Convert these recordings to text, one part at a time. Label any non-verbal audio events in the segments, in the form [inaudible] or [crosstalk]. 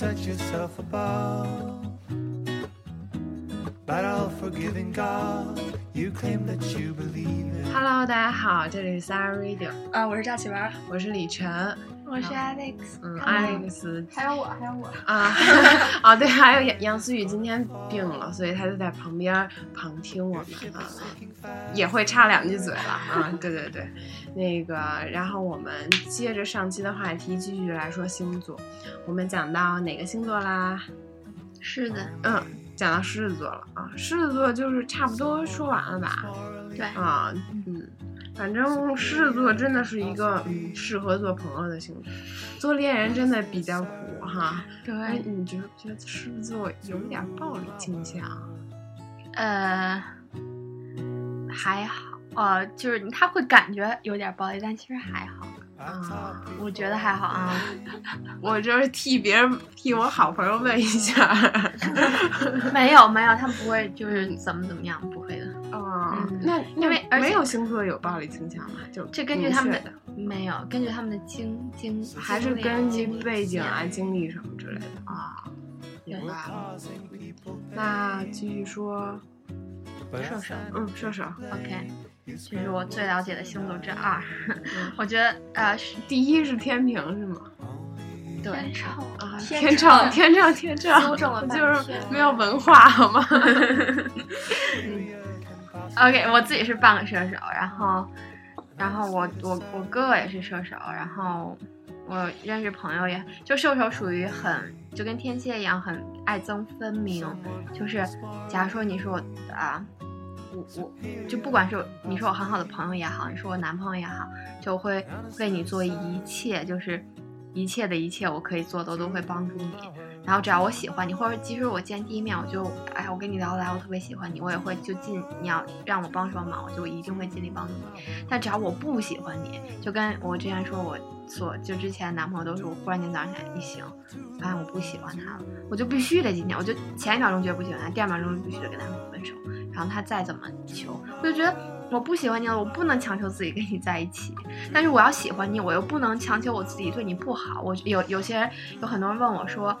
set yourself above. But all forgiving God, you claim that you believe it. Hello，大家好，这里是 Sarah Radio，啊，我是赵启文，我是李晨。 我是 Alex，嗯，Alex 还有我，还有我，啊，啊 [laughs] 对，还有杨杨思雨今天病了，所以他就在旁边旁听我们啊，也会插两句嘴了啊。对对对，那个，然后我们接着上期的话题继续来说星座，我们讲到哪个星座啦？是的，嗯，讲到狮子座了啊，狮子座就是差不多说完了吧？对，啊，嗯，反正狮子座真的是一个嗯适合做朋友的星座，做恋人真的比较苦哈。哎，对，你觉得觉得狮子座有点暴力倾向？呃，还好，呃，就是他会感觉有点暴力，但其实还好，啊，我觉得还好啊。我就是替别人替我好朋友问一下。[laughs] 没有没有，他们不会就是怎么怎么样，不会的。啊，嗯那因为而且那没有星座有暴力倾向吗？就这根据他们的没有根据他们的经经，还是根据背景啊、经历什么之类的啊。明白了。那继续说，射手嗯，射手，，OK，这是我最了解的星座之二。[laughs] 我觉得呃是第一是天平是吗？对，啊，天天秤秤，天秤，天 [laughs] 秤，纠正了半就是没有文化好吗？[laughs] OK，我自己是半个射手，然后，然后我我我哥哥也是射手，然后我认识朋友也就射手属于很就跟天蝎一样很爱憎分明，就是假如说你是我啊，我我就不管是你是我很好的朋友也好，你是我男朋友也好，就会为你做一切，就是一切的一切我可以做的，我都会帮助你。然后只要我喜欢你，或者即使我见第一面我就，哎，我跟你聊得来，我特别喜欢你，我也会就尽你要让我帮什么忙，我就一定会尽力帮助你。但只要我不喜欢你，就跟我之前说我所就之前男朋友都是我忽然间早上起来一醒，发现我不喜欢他了，我就必须得今天，我就前一秒钟觉得不喜欢他，第二秒钟就必须得跟他分手。然后他再怎么求，我就觉得我不喜欢你了，我不能强求自己跟你在一起。但是我要喜欢你，我又不能强求我自己对你不好。我有有些人有很多人问我说。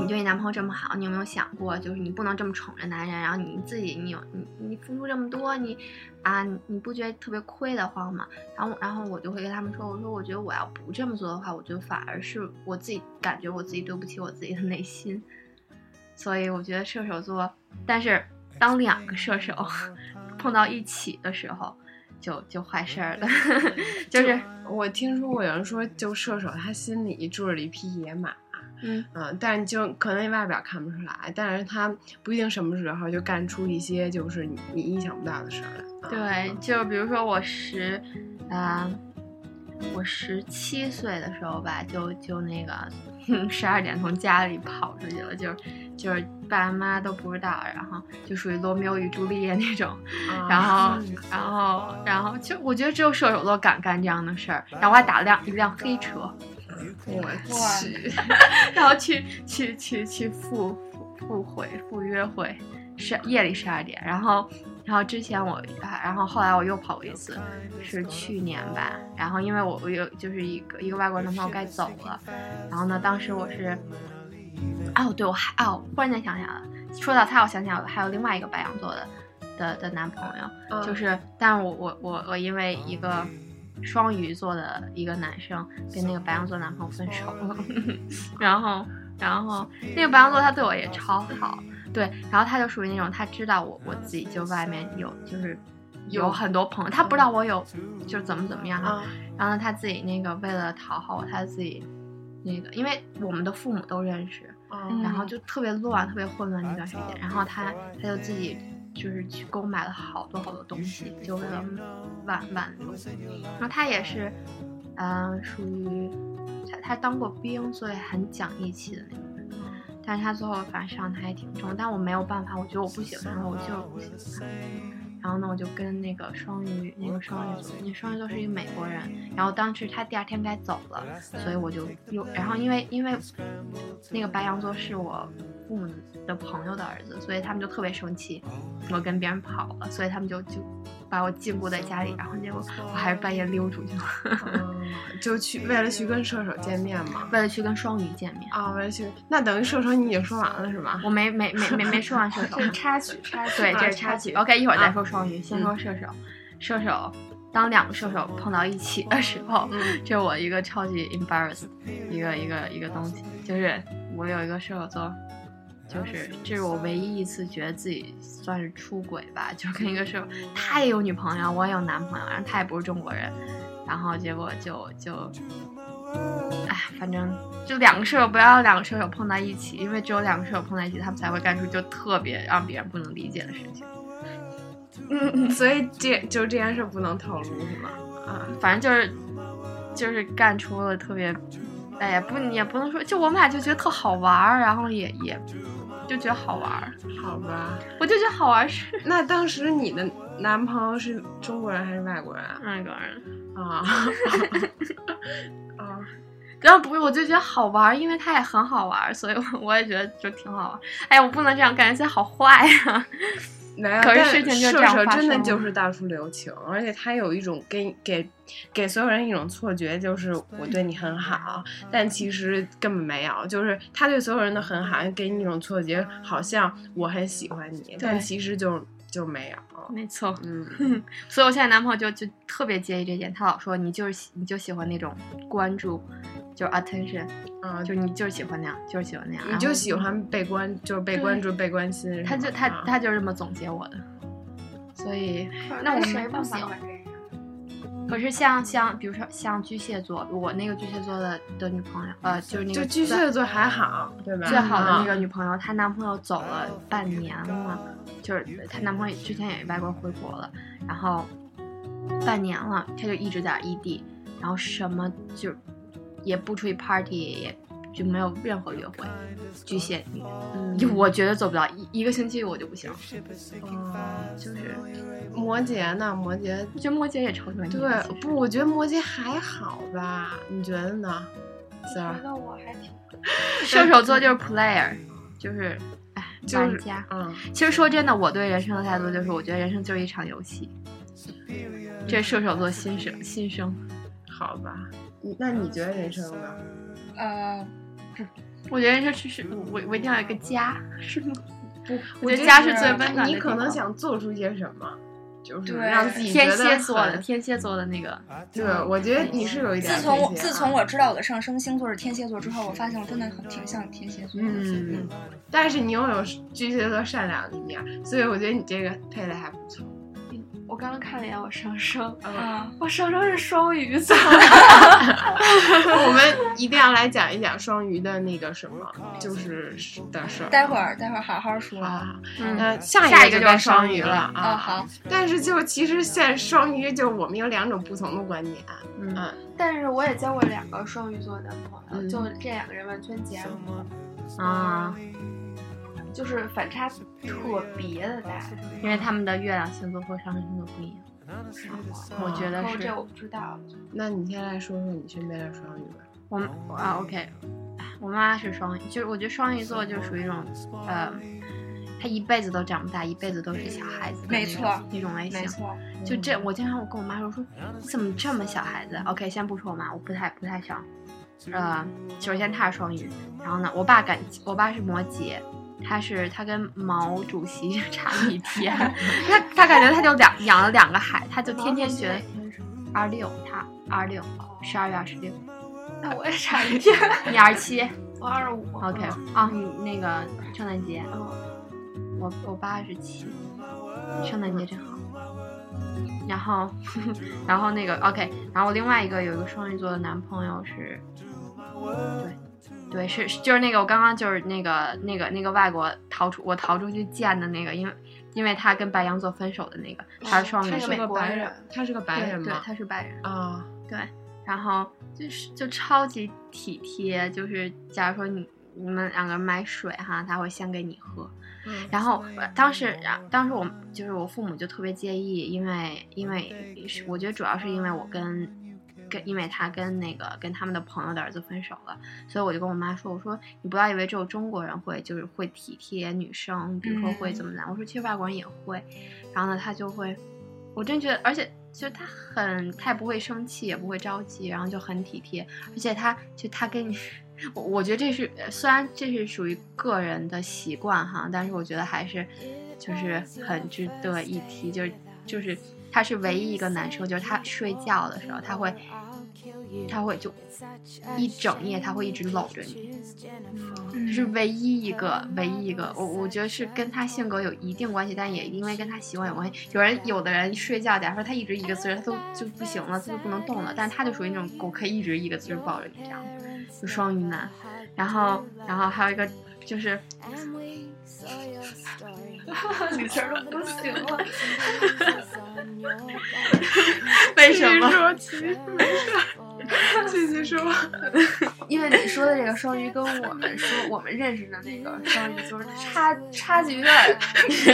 你对你男朋友这么好，你有没有想过，就是你不能这么宠着男人，然后你自己，你有你你付出这么多，你啊，你你不觉得特别亏得慌吗？然后然后我就会跟他们说，我说我觉得我要不这么做的话，我觉得反而是我自己感觉我自己对不起我自己的内心。所以我觉得射手座，但是当两个射手碰到一起的时候，就就坏事儿了，[laughs] 就是我听说过有人说，就射手他心里住着一匹野马。嗯嗯，但就可能你外表看不出来，但是他不一定什么时候就干出一些就是你你意想不到的事儿来。啊对，就比如说我十，啊、我十七岁的时候吧，就就那个 [laughs] 十二点从家里跑出去了，就是就是爸妈都不知道，然后就属于罗密欧与朱丽叶那种，啊然后然后然后就我觉得只有射手座敢干这样的事儿，然后我还打了辆一辆黑车，我去，[laughs] [laughs] 然后去去去去赴赴赴会赴约会，是夜里十二点，然后然后之前我，啊然后后来我又跑过一次，是去年吧，然后因为我我有就是一个一个外国男朋友该走了，然后呢当时我是，哦对我还哦忽然间想起来了，说到他我想起来了，还有另外一个白羊座的的的男朋友，嗯。就是，但是我我我我因为一个双鱼座的一个男生跟那个白羊座男朋友分手了，[laughs] 然后然后那个白羊座他对我也超好，对，然后他就属于那种他知道我我自己就外面有就是有有很多朋友，他不知道我有就怎么怎么样然后呢他自己那个为了讨好我，他自己那个因为我们的父母都认识，啊然后就特别乱，特别混乱那段时间，然后他他就自己就是去购买了好多好多东西，就为了挽挽留。然后他也是，嗯、属于他他当过兵，所以很讲义气的那种人。但是他最后反正伤的还挺重，但我没有办法，我觉得我不喜欢他，我就是不喜欢他。然后呢，我就跟那个双鱼，那个双鱼座，那双鱼座是一个美国人。然后当时他第二天该走了，所以我就又，然后因为因为那个白羊座是我父母的朋友的儿子，所以他们就特别生气，我跟别人跑了，所以他们就就把我禁锢在家里，然后结果我还是半夜溜出去了，嗯，[laughs] 就去为了去跟射手见面嘛。为了去跟双鱼见面。啊，为了去，那等于射手你已经说完了是吧？我没没没没没说完射手这，是插曲，插曲。对，啊这是插曲。OK，一会儿啊再说双鱼，先说射手。射手，当两个射手碰到一起的时候，嗯这是我一个超级 embarrassed 一个一个一个东西，就是我有一个射手座，就是这是我唯一一次觉得自己算是出轨吧，就跟一个射手，他也有女朋友，我也有男朋友，然后他也不是中国人，然后结果就就，哎，反正就两个舍友不要两个舍友碰在一起，因为只有两个舍友碰在一起，他们才会干出就特别让别人不能理解的事情。[laughs] 嗯，所以这就这件事不能透露是吗？啊，反正就是就是干出了特别，哎呀，不也不能说，就我们俩就觉得特好玩儿，然后也也就觉得好玩儿，好吧。我就觉得好玩儿是 [laughs] 那当时你的男朋友是中国人还是外国人啊？外国人，啊，啊，[laughs] 然后不是，我就觉得好玩儿，因为他也很好玩儿，所以我我也觉得就挺好玩儿。哎呀，我不能这样，感觉自己好坏呀、没有。可是事情就这射手真的就是到处留情，而且他有一种给给给所有人一种错觉，就是我对你很好，但其实根本没有，就是他对所有人都很好，给你一种错觉，好像我很喜欢你，但其实就就没有。没错，嗯，[laughs] 所以我现在男朋友就就特别介意这点，他老说你就是喜你就喜欢那种关注，就是 attention，嗯，就是你就是喜欢那样，就是喜欢那样，你就喜欢被关，就是被关注、被关心。他就他啊他就这么总结我的，所以那我没办法。可是像像比如说像巨蟹座，我那个巨蟹座的的女朋友，呃，就是那个就巨蟹座还好，对吧？最好的那个啊女朋友，她男朋友走了半年了，就是她男朋友之前也外国回国了，然后半年了，她就一直在异地，然后什么就也不出去 party，也就没有任何约会。巨蟹女，嗯就我觉得做不到一一个星期我就不行，嗯就是摩羯呢？摩羯我觉得摩羯也超喜欢你的对不？我觉得摩羯还好吧？你觉得呢？觉得我还挺 [laughs] 射手座就是 player，就是哎就是玩家。嗯，其实说真的，我对人生的态度就是，我觉得人生就是一场游戏。这是射手座新生，新生。好吧。你那你觉得人生呢？呃，我觉得人生是是，我我一定要有一个家，是吗？[laughs] 不，我觉得得家是最温暖的你可能想做出些什么，就是对让自己天觉得蝎座的天蝎座的那个，对，我觉得你是有一点自从我自从啊我知道我的上升星座是天蝎座之后，我发现我真的很挺像天蝎座的。嗯，但是你又有巨蟹座善良的一面，所以我觉得你这个配的还不错。我刚刚看了一眼我上升，啊，我上升是双鱼座。[laughs] 我们一定要来讲一讲双鱼的那个什么，就是的事儿。待会儿待会儿好好说。啊，嗯，呃，下下一个就该双鱼了啊。啊好，但是就其实现在双鱼就我们有两种不同的观点，嗯嗯，但是我也交过两个双鱼座男朋友，嗯就这两个人完全截然不同，啊，就是反差特别的大，因为他们的月亮星座和上升星座不一样。我觉得是哦这我不知道。那你先来说说你身边的双鱼吧。我啊，OK，我妈妈是双鱼，就是我觉得双鱼座就属于一种，呃，他一辈子都长不大，一辈子都是小孩子没错那种类型。没错，就这，我经常我跟我妈说，说你怎么这么小孩子？OK，先不说我妈，我不太不太想。呃，首先她是双鱼，然后呢，我爸感我爸是摩羯，他是他跟毛主席 [laughs] 差一天，[laughs] 他他感觉他就两养了两个孩，他就天天觉得二六，他二六，十二月二十六，那我也差一天。你二十七 [laughs] 我二十五。，OK 啊，你那个圣诞节，我我八十七，圣诞节真好。然后，然后那个 OK，然后我另外一个有一个双鱼座的男朋友是，对，对，是是就是那个我刚刚就是那个那个那个外国逃出我逃出去见的那个，因为因为他跟白羊座分手的那个，他是双鱼他是座，个白人，他是个白对对，人吗？他是白人。啊，对，然后就是就超级体贴，就是假如说你你们两个人买水哈，他会先给你喝。嗯然后呃当时，然当时我就是我父母就特别介意，因为因为是我觉得主要是因为我跟跟因为他跟那个跟他们的朋友的儿子分手了，所以我就跟我妈说，我说你不要以为只有中国人会就是会体贴女生，比如说会怎么样，我说其实外国人也会。然后呢，他就会。我真觉得，而且就他很，他也不会生气，也不会着急，然后就很体贴，而且他就他跟你，我我觉得这是虽然这是属于个人的习惯哈，但是我觉得还是就是很值得一提，就是就是他是唯一一个男生，就是他睡觉的时候他会他会就一整夜他会一直搂着你。是唯一一个，唯一一个，我我觉得是跟他性格有一定关系，但也因为跟他习惯有关系。有人有的人睡觉，假如说他一直一个姿势，他都就不行了，他就不能动了。但是他就属于那种狗可以一直一个姿势抱着你这样，就双鱼男。然后，然后还有一个就是，李晨都不行了。[laughs] 为什么？继续说，[laughs] 因为你说的这个双鱼跟我们说我们认识的那个双鱼座差差距有点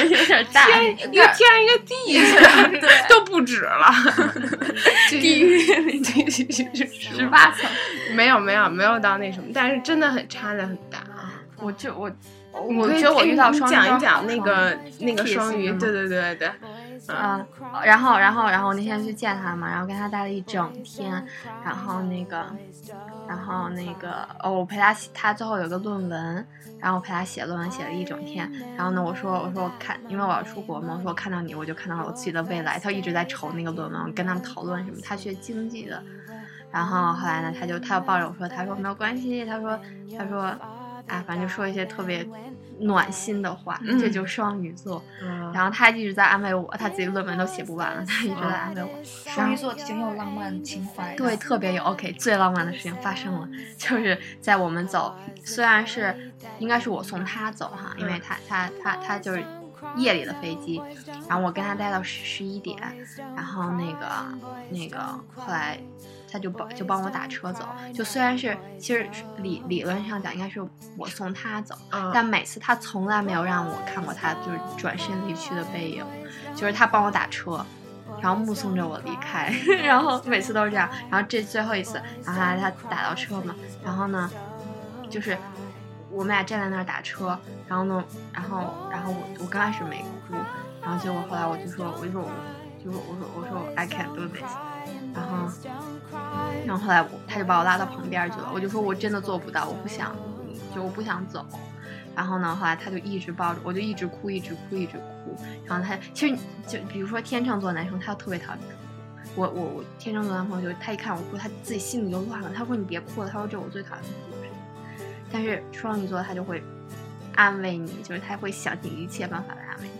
[laughs] 有点大，一个天一个地下，都不止了。地狱十八层，没有没有没有到那什么，但是真的很差的很大啊！我就我我觉得我遇到双鱼讲一讲那个那个双鱼，对对对对。嗯，然后，然后，然后我那天去见他嘛，然后跟他待了一整天，然后那个，然后那个，哦，我陪他写，他最后有个论文，然后我陪他写论文，写了一整天。然后呢，我说，我说我看，因为我要出国嘛，我说我看到你，我就看到了我自己的未来。他一直在愁那个论文，跟他们讨论什么，他学经济的。然后后来呢，他就他又抱着我说，他说没有关系，他说，他说，啊，反正就说一些特别。暖心的话，这就双鱼座。然后他一直在安慰我，他自己论文都写不完了，他一直在安慰我。双鱼座挺有浪漫情怀，对，特别有。OK，最浪漫的事情发生了，就是在我们走，虽然是应该是我送他走哈，因为他他他他就是夜里的飞机，然后我跟他待到十十一点，然后那个那个后来。他就帮就帮我打车走，就虽然是其实理理论上讲。应该是我送他走，但每次他从来没有让我看过他就是转身离去的背影，就是他帮我打车，然后目送着我离开，[laughs] 然后每次都是这样，然后这最后一次，然后他他打到车嘛，然后呢，就是我们俩站在那儿打车，然后呢，然后然后我我刚开始没哭，然后结果后来我就说我就说我就说我说我说 I can't do this。然后，然后后来我他就把我拉到旁边去了，我就说我真的做不到，我不想，就我不想走。然后呢，后来他就一直抱着，我就一直哭，一直哭，一直哭。然后他其实就比如说天秤座男生，他特别讨厌哭。我我我天秤座男朋友就他一看我哭，他自己心里就乱了。他说你别哭了，他说这我最讨厌哭的事情。但是双鱼座他就会安慰你，就是他会想尽一切办法来安慰你。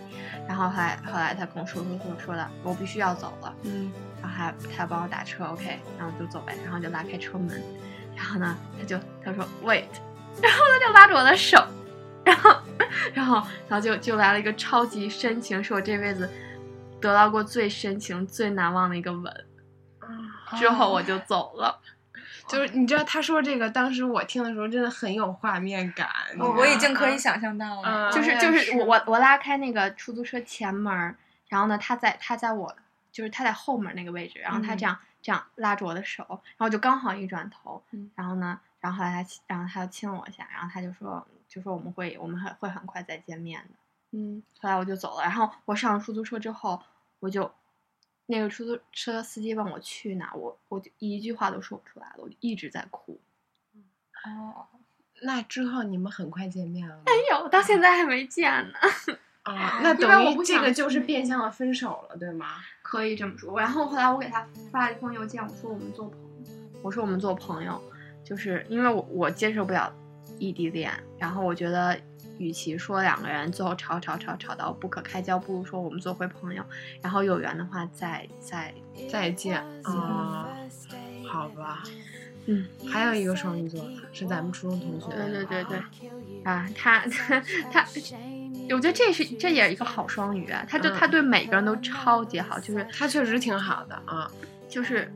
然后后来后来他跟我说说说说的，我必须要走了。嗯。然后还他要帮我打车，OK，然后就走呗，然后就拉开车门，然后呢，他就他说 Wait，然后他就拉着我的手，然后然后然后就就来了一个超级深情，是我这辈子得到过最深情、最难忘的一个吻。之后我就走了，就是你知道他说这个，当时我听的时候真的很有画面感，我我已经可以想象到了，就是就是我我我拉开那个出租车前门，然后呢，他在他在我。就是他在后面那个位置，然后他这样这样拉着我的手，然后就刚好一转头，然后呢，然后后来他，然后他就亲了我一下，然后他就说，就说我们会，我们会会很快再见面的，嗯，后来我就走了，然后我上了出租车之后，我就那个出租车司机问我去哪，我我就一句话都说不出来了，我就一直在哭。哦，那之后你们很快见面了？没有，到现在还没见呢。[laughs] 啊，那等于这个就是变相的分手了，对吗？可以这么说。然后后来我给他发了一封邮件，我说我们做朋友，我说我们做朋友，就是因为我我接受不了异地恋，然后我觉得与其说两个人最后吵吵吵吵到不可开交，不如说我们做回朋友，然后有缘的话再再再见啊，好吧。嗯，还有一个双鱼座是咱们初中同学。对对对对，啊，他他 [laughs] 他，我觉得这是这也是一个好双鱼啊，他就他对每个人都超级好，就是他确实挺好的啊，就是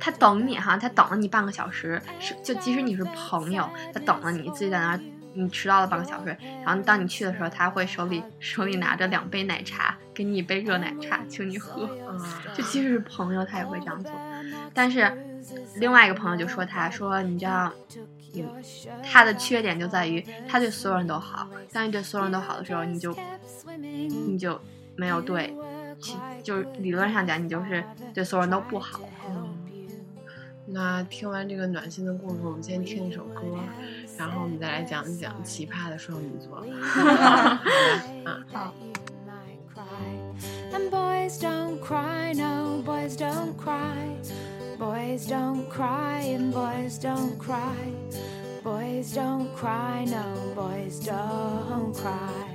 他等你哈，他等了你半个小时，是就即使你是朋友，他等了你自己在那儿，你迟到了半个小时，然后当你去的时候，他会手里手里拿着两杯奶茶，给你一杯热奶茶，请你喝，就即使是朋友，他也会这样做，但是。另外一个朋友就说：“他说，你知道，他的缺点就在于他对所有人都好。当你对所有人都好的时候，你就你就没有对其就是理论上讲，你就是对所有人都不好。那听完这个暖心的故事，我们先听一首歌，然后我们再来讲一讲奇葩的双鱼座吧。好的，啊， And boys [laughs] don't cry, no, boys don't cry. Boys don't cry, and boys don't cry. Boys don't cry, no, boys don't cry.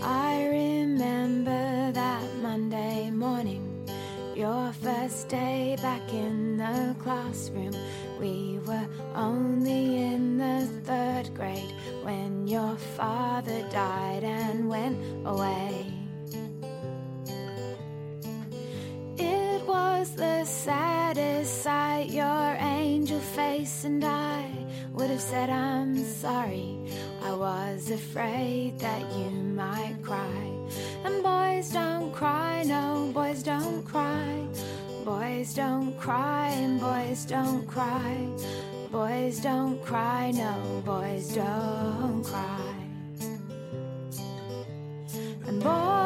I remember that Monday morning, your first day back in the classroom. We were only in the third grade when your father died and went away. It was the saddest sight, your angel face, and I would have said, I'm sorry. I was afraid that you might cry. And boys don't cry, no, boys don't cry. Boys don't cry, and boys don't cry. Boys don't cry, no, boys don't cry. And boys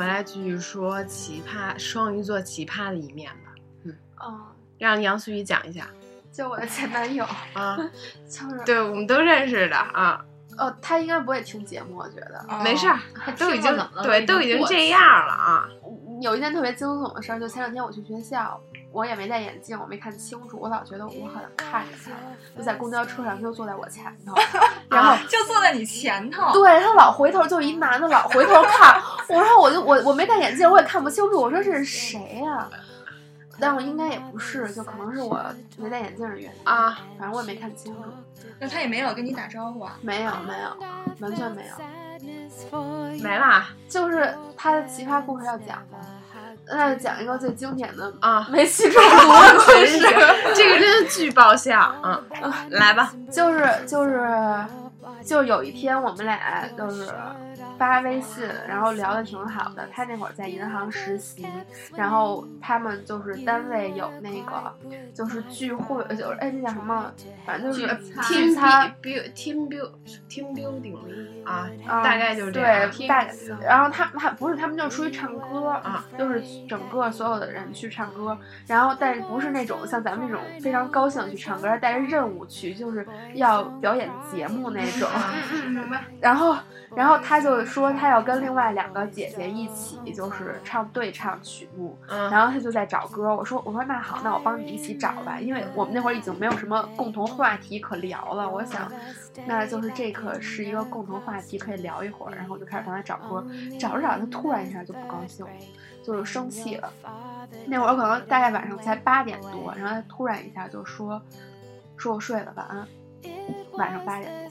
回来继续说奇葩双鱼座奇葩的一面吧，嗯哦，让杨思雨讲一下就我的前男友，啊。[laughs] 就是对，我们都认识的啊，哦，他应该不会听节目，我觉得。没事儿，都已经对，都已经这样了啊。有一件特别惊悚的事儿，就前两天我去学校，我也没戴眼镜，我没看清楚，我老觉得我好像看着他，就在公交车上，他就坐在我前头，[laughs] 然后。就坐在你前头。对他老回头，就一男的老回头看，我说我就我我没戴眼镜，我也看不清楚，我说这是谁呀、但我应该也不是，就可能是我没戴眼镜的原因啊，反正我也没看清楚，那他也没有跟你打招呼啊？没有没有，完全没有，没啦就是他的奇葩故事要讲的，那讲一个最经典的啊，煤气中毒的故事。[laughs] 这个真的巨爆笑，嗯，[laughs] 来吧，就是就是就有一天我们俩就是发微信，然后聊的挺好的。他那会儿在银行实习，然后他们就是单位有那个就是聚会，就是哎那叫什么，反正就是聚 team 餐。build team build team building 啊，啊大概就是这样。对，大概。然后他们他不是他们就出去唱歌啊，就是整个所有的人去唱歌，然后但是不是那种像咱们这种非常高兴去唱歌，带着任务去，就是要表演节目那种。嗯明白。然后，然后他就说他要跟另外两个姐姐一起，就是唱对唱曲目。嗯，然后他就在找歌，我说我说那好，那我帮你一起找吧，因为我们那会儿已经没有什么共同话题可聊了。我想，那就是这可是一个共同话题，可以聊一会儿。然后我就开始帮他找歌，找着找着，他突然一下就不高兴了，就是生气了。那会儿可能大概晚上才八点多，然后他突然一下就说，说我睡了，晚安。晚上八点，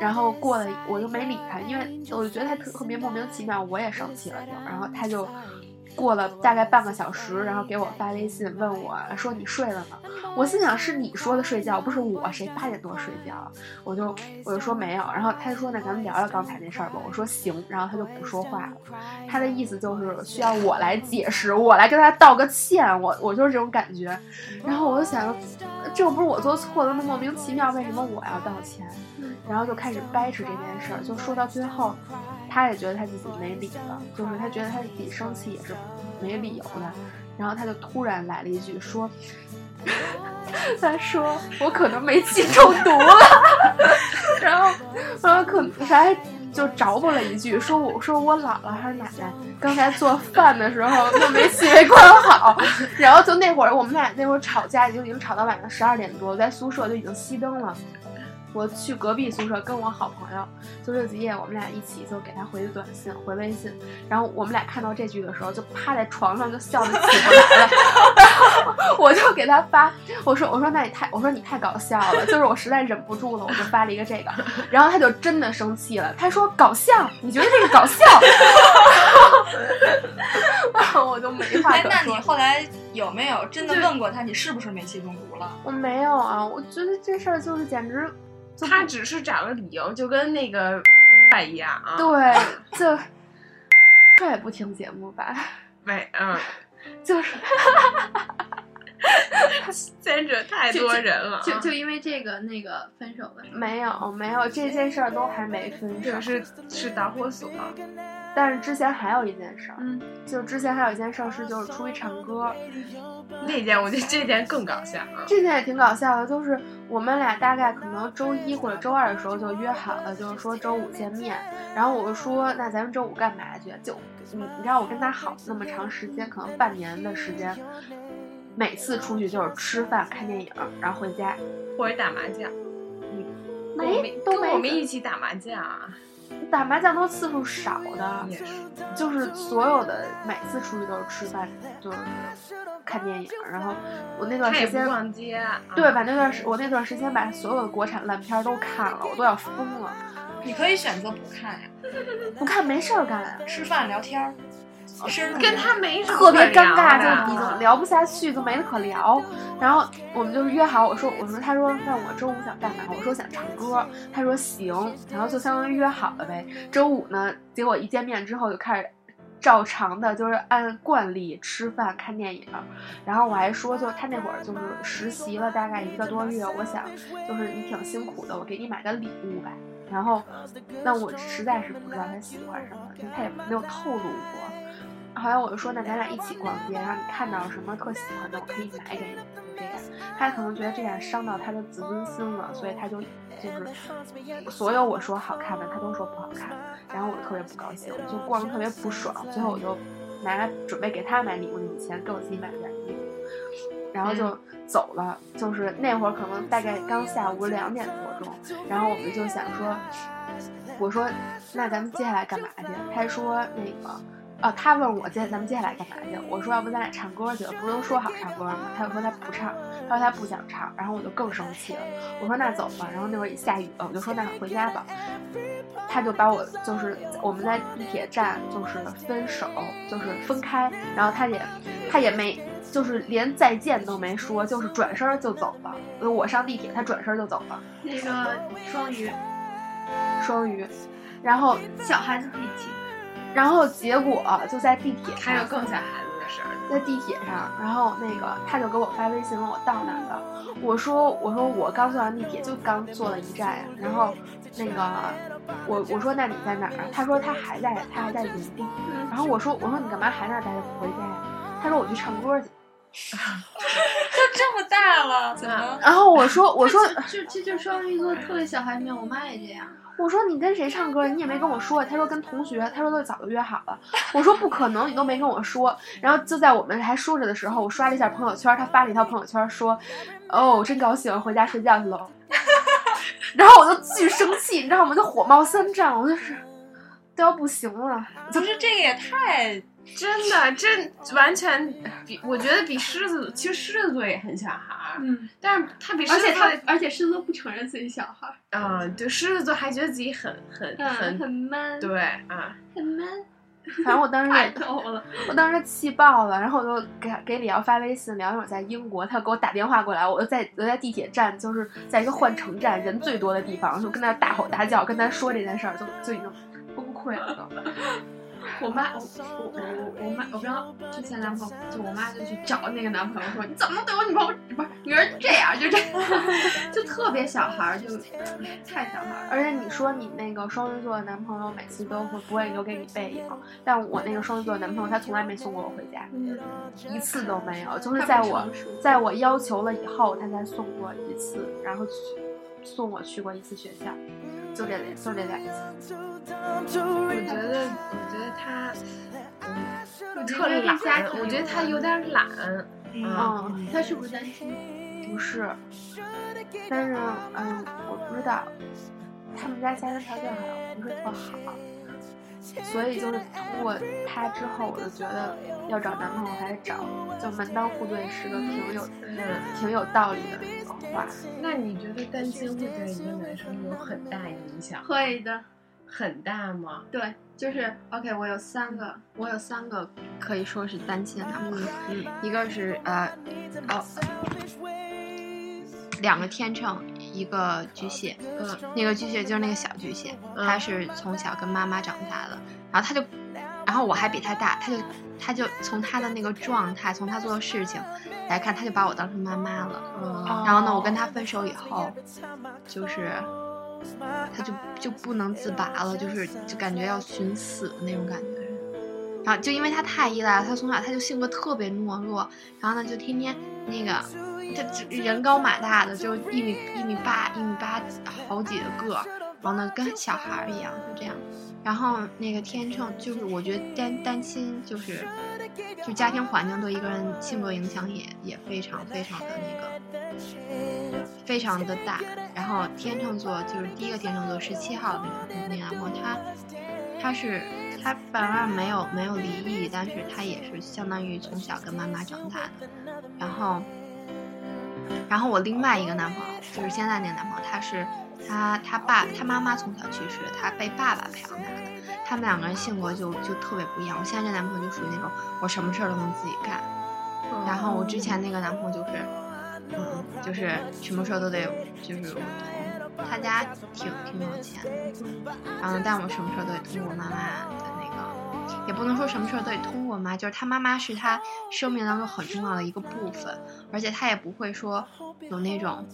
然后过了我就没理他，因为我就觉得他特特别莫名其妙，我也生气了就，然后他就过了大概半个小时，然后给我发微信问我说你睡了吗？我心想是你说的睡觉，不是我，谁八点多睡觉？我就我就说没有，然后他说那咱们聊聊刚才那事儿吧，我说行，然后他就不说话了，他的意思就是需要我来解释，我来跟他道个歉，我我就是这种感觉，然后我就想，这又不是我做错了，那莫名其妙，为什么我要道歉？然后就开始掰扯这件事儿，就说到最后，他也觉得他自己没理了，就是他觉得他自己生气也是没理由的，然后他就突然来了一句说。[laughs] 他说：“我可能煤气中毒了。[laughs] ”然后，然后可他还？就着补了一句，说我说我姥姥还是奶奶刚才做饭的时候就没气没关好，然后就那会儿我们俩那会儿吵架，就已经吵到晚上十二点多，在宿舍就已经熄灯了。我去隔壁宿舍跟我好朋友，就这几夜我们俩一起就给他回短信回微信，然后我们俩看到这句的时候就趴在床上就笑得起不来了，[laughs] 我就给他发，我说我说那你太我说你太搞笑了，就是我实在忍不住了，我就发了一个这个，然后他就真的生气了，他说搞笑，你觉得这个搞笑？[laughs] 我就没话那你。后来有没有真的问过他，你是不是煤气中毒了？我没有啊，我觉得这事儿就是简直他只是找个理由，就跟那个 [laughs] 一样啊。对，[laughs] 就这也不听节目吧，没，嗯，就是 [laughs] 牵扯太多人了啊，就就因为这个那个分手了。没有没有这件事儿都还没分手，是是导火索。但是之前还有一件事儿，嗯，就之前还有一件事儿是就是出去唱歌，那件我觉得这件更搞笑啊。这件也挺搞笑的，就是我们俩大概可能周一或者周二的时候就约好了，就是说周五见面。然后我就说，那咱们周五干嘛去？就你你知道我跟他好那么长时间，可能半年的时间，每次出去就是吃饭、看电影，然后回家。或者打麻将，跟我没都没跟我们一起打麻将啊，打麻将都次数少的，也是。就是所有的每次出去都是吃饭，就是看电影。然后我那段时间，逛街啊，对，把那段时我那段时间把所有的国产烂片都看了，我都要疯了。你可以选择不看呀，不看没事儿干啊，吃饭聊天儿，跟他没什么特别尴尬，就已经聊不下去，就没得可聊。然后我们就是约好，我说我说他说那我周五想干嘛？我说想唱歌，他说行，然后就相当于约好了呗。周五呢，结果一见面之后就开始。照常的，就是按惯例吃饭、看电影，然后我还说，就他那会儿就是实习了大概一个多月，我想就是你挺辛苦的，我给你买个礼物吧。然后，那我实在是不知道他喜欢什么，就他也没有透露过。后来我就说，那咱俩一起逛街，然后你看到什么特喜欢的，我可以买给你，就这样。他可能觉得这样伤到他的自尊心了，所以他就就是所有我说好看的，他都说不好看，然后我特别不高兴，我就逛的特别不爽。最后我就拿准备给他买礼物那笔钱，给我自己买了点衣服，然后就走了。就是那会儿可能大概刚下午两点多钟，然后我们就想说，我说那咱们接下来干嘛去？他说那个。哦，他问我接咱们接下来干嘛去？我说要不咱俩唱歌去，不是都说好唱歌吗？他就说他不唱，他说他不想唱，然后我就更生气了。我说那走吧，然后那会儿也下雨了，我就说那回家吧。他就把我就是我们在地铁站就是分手，就是分开，然后他也他也没就是连再见都没说，就是转身就走了。呃我上地铁，他转身就走了。那个双鱼，双鱼，然后小孩子脾气，然后结果就在地铁上，还有更小孩子的事儿。在地铁上，然后那个他就给我发微信问我到哪儿了，我说我说我刚坐完地铁，就刚坐了一站，然后那个我我说那你在哪儿啊？他说他还在他还在原地，然后我说我说你干嘛还那儿待着不回家呀？他说我去唱歌去，[laughs] 都这么大了，怎么？然后我说我说这这就是双鱼座特别小孩面，我妈也这样。我说你跟谁唱歌？你也没跟我说。他说跟同学，他说都早就约好了。我说不可能，你都没跟我说。然后就在我们还说着的时候，我刷了一下朋友圈，他发了一条朋友圈说：“哦，真高兴，回家睡觉去喽。[laughs] ”然后我就巨生气，你知道吗？就火冒三丈，我就是都要不行了。就是这个也太……真的，这完全比我觉得比狮子，其实狮子座也很小孩儿，嗯，但是他比狮而且他子座，而且狮子座不承认自己小孩儿，嗯，对，狮子座还觉得自己很很嗯，很很 man，对啊，很 man，反正我当时 [laughs] 太也，逗了。我当时气爆了，然后我就给给李瑶发微信，聊一会儿在英国，他给我打电话过来，我就在我在地铁站，就是在一个换乘站人最多的地方，就跟他大吼大叫，跟他说这件事儿，就就已经崩溃了都。我妈，我我我我妈，我不知道之前男朋友，就我妈就去找那个男朋友说，你怎么能对我女朋友不是女儿这样，就这样，就特别小孩儿，就太小孩儿。而且你说你那个双鱼座的男朋友每次都会不会留给你背影，但我那个双鱼座的男朋友他从来没送过我回家，嗯，一次都没有，就是在我在我要求了以后他才送过一次，然后去送我去过一次学校。就这就这俩字。我觉得，我觉得他，嗯，特觉得懒家庭，我觉得他有点懒。嗯，他是不是单亲？不是，但是嗯，我不知道，他们家家庭条件好像不是特好，所以就是通过他之后，我就觉得要找男朋友还是找就门当户对是个挺有嗯，挺有道理的一个话。那你觉得单亲会对一个男生有很大影响？会的，很大吗？对，就是 OK。我有三个，我有三个可以说是单亲的男朋友，嗯一个是呃哦，两个天秤，一个巨蟹。嗯那个巨蟹就是那个小巨蟹，嗯他是从小跟妈妈长大的，然后他就，然后我还比他大，他就他就从他的那个状态，从他做的事情来看，他就把我当成妈妈了。嗯然后呢，我跟他分手以后，就是他就就不能自拔了，就是就感觉要寻死的那种感觉。然后就因为他太依赖了，他从小他就性格特别懦弱，然后呢就天天那个他这人高马大的，就一米一米八一米八好几个个，然后呢跟小孩儿一样就这样。然后那个天秤就是我觉得单单亲就是就家庭环境对一个人性格影响也也非常非常的那个非常的大。然后天秤座就是第一个天秤座十七号那个那个男朋友，他他是他爸妈没有没有离异，但是他也是相当于从小跟妈妈长大的。然后然后我另外一个男朋友就是现在那个男朋友，他是他他爸他妈妈从小去世，他被爸爸培养大的。他们两个人性格就就特别不一样。我现在这男朋友就属于那种我什么事儿都能自己干，然后我之前那个男朋友就是，嗯，就是什么事儿都得就是我同，他家挺挺有钱的，然后，但我什么事儿都得通过妈妈不能说什么事儿都得通过妈，就是他妈妈是他生命当中很重要的一个部分，而且他也不会说有那种。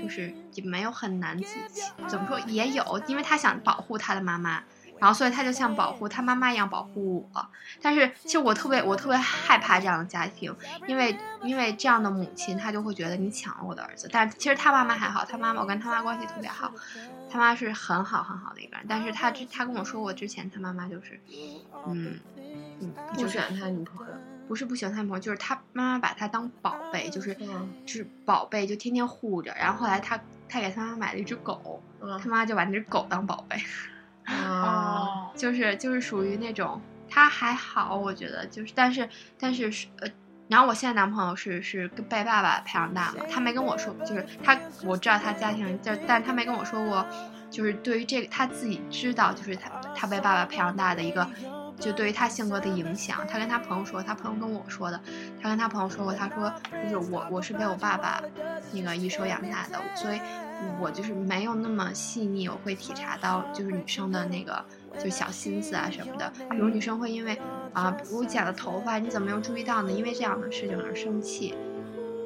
就是也没有很难自己，怎么说也有，因为他想保护他的妈妈，然后所以他就像保护他妈妈一样保护我。但是其实我特别我特别害怕这样的家庭，因为因为这样的母亲，她就会觉得你抢了我的儿子。但其实他妈妈还好，他妈妈我跟他妈关系特别好，他妈是很好很好的一个人。但是他之他跟我说过，之前他妈妈就是，嗯嗯，就是不选他女朋友。不是不喜欢他女朋友，就是他妈妈把他当宝贝，就是嗯就是宝贝，就天天护着。然后后来他他给他妈买了一只狗，嗯他妈就把那只狗当宝贝，啊，就是就是属于那种他还好，我觉得就是，但是但是是呃。然后我现在男朋友是是被爸爸培养大嘛，他没跟我说，就是他我知道他家庭，就但他没跟我说过，就是对于这个他自己知道，就是他他被爸爸培养大的一个，就对于他性格的影响。他跟他朋友说，他朋友跟我说的，他跟他朋友说过，他说就是我我是被我爸爸那个一手养大的，所以我就是没有那么细腻，我会体察到就是女生的那个就小心思啊什么的，比如女生会因为啊，我剪了头发，你怎么没有注意到呢？因为这样的事情而生气。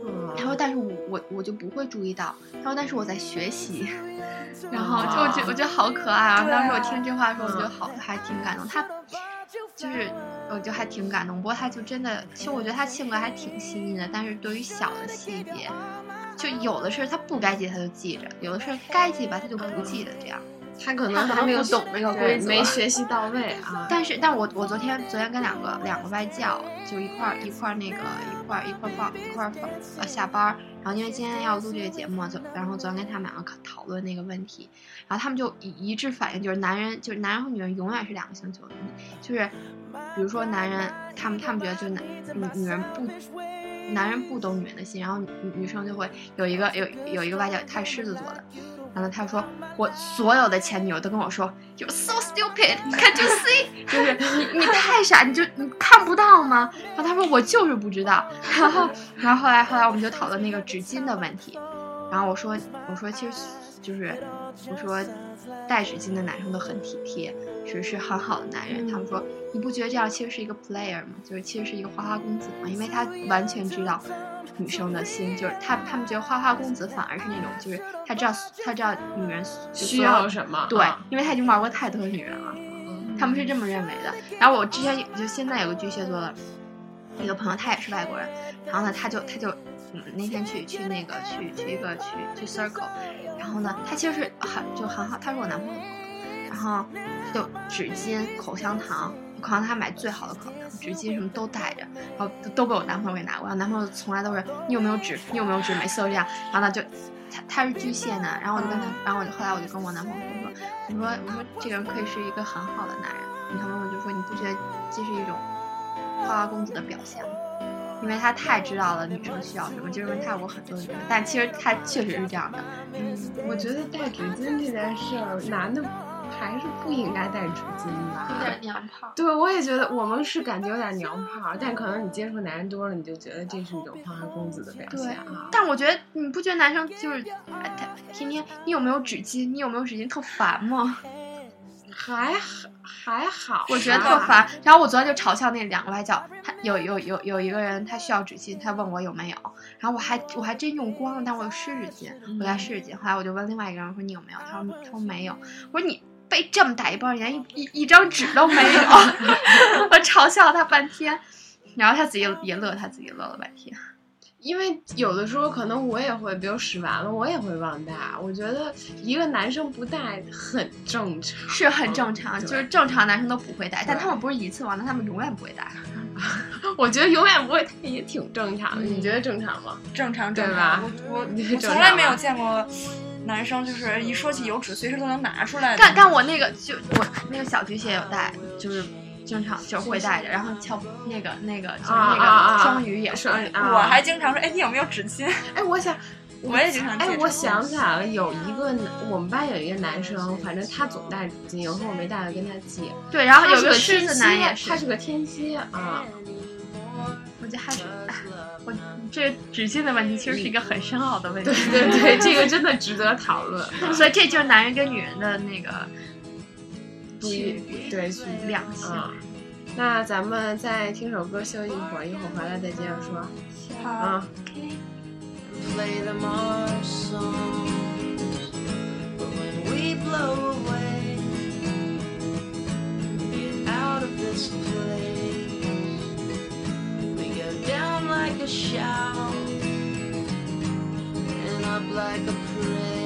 嗯他说，但是我我我就不会注意到。他说，但是我在学习。[laughs] 然后就我觉我觉得好可爱啊！当时我听这话的时候，我觉得好还挺感动。他就是我就还挺感动。不过他就真的，其实我觉得他性格还挺细腻的，但是对于小的细节，就有的事儿他不该记他就记着，有的事儿该记吧他就不记得这样。他可能还没有懂那个规则，没学习到位啊。[laughs] 但是，但我我昨天昨天跟两个两个外教就一块儿一块儿那个一块儿一块儿放一块儿放呃下班儿，然后因为今天要录这个节目嘛，就然后昨天跟他们两个讨论那个问题，然后他们就一一致反应就是男人就是男人和女人永远是两个星球，就是比如说男人他们他们觉得就是男女女人不。男人不懂女人的心，然后女女生就会有一个有有一个外教，他是狮子座的，然后他说我所有的前女友都跟我说 You're so stupid, can't you see？[laughs] 就是你你太傻，你就你看不到吗？然后他说我就是不知道，然后然后后来后来我们就讨论那个纸巾的问题，然后我说我说其实就是我说带纸巾的男生都很体贴，是是很好的男人。他们说你不觉得这样其实是一个 player 吗？就是其实是一个花花公子吗？因为他完全知道女生的心，就是他他们觉得花花公子反而是那种就是他知道他知道女人需要什么？对啊，因为他已经玩过太多女人了。他们是这么认为的。然后我之前就现在有个巨蟹座的一个朋友，他也是外国人，然后呢，他就他就那天去去那个去去一个去去 Circle，然后呢，他其实是很就很好，他是我男朋友，然后就纸巾、口香糖，可能他买最好的口香糖，纸巾什么都带着，然后都被我男朋友给拿过来。我男朋友从来都是你有没有纸，你有没有纸，每次都这样。然后呢，就他他是巨蟹男，然后我就跟他，然后我就后来我就跟我男朋友说，我说我说这个人可以是一个很好的男人。我男朋友就说你不觉得这是一种花花公子的表现吗？因为他太知道了女生需要什么，就是因为他有过很多女生，但其实他确实是这样的。嗯，我觉得带纸巾这件事儿，男的还是不应该带纸巾吧？有点娘炮。对，我也觉得我们是感觉有点娘炮，但可能你接触男人多了，你就觉得这是一种花花公子的表现啊。但我觉得你不觉得男生就是哎他天天你有没有纸巾？你有没有纸巾？特烦吗？还好还好，我觉得特烦。然后我昨天就嘲笑那两个外教，他有有有有一个人他需要纸巾，他问我有没有，然后我还我还真用光了，但我有湿纸巾，我带湿纸巾。后来我就问另外一个人我说你有没有？他说他说没有。我说你背这么大一包，连一一一张纸都没有，[laughs] [laughs] 我嘲笑他半天，然后他自己也乐，他自己乐了半天。因为有的时候可能我也会，比如使完了我也会忘带。我觉得一个男生不带很正常，是很正常，就是正常男生都不会带，但他们不是一次忘的，他们永远不会带。[laughs] 我觉得永远不会带也挺正常的。你觉得正常吗？正常正对吧常。我我从来没有见过男生就是一说起油纸，随时都能拿出来的。但但我那个就我那个小巨蟹有带，就是经常就是会带着，然后翘那个那个就是啊那个双鱼也双会。啊，我还经常说，哎，你有没有纸巾？哎，我想。[laughs] 我也经常哎，我想起来了，有一个我们班有一个男生，反正他总带纸巾，有时候我没带的跟他借。对，然后有个狮子男也是他是，是个天蝎啊。我觉得还是，哎我这个纸巾的问题其实是一个很深奥的问题。对对对，这个真的值得讨论。[laughs] 所以这就是男人跟女人的那个不区别，对，两性。啊。那咱们再听首歌休息一会儿，一会儿回来再接着说。啊，play down like a shout and up like a prayer.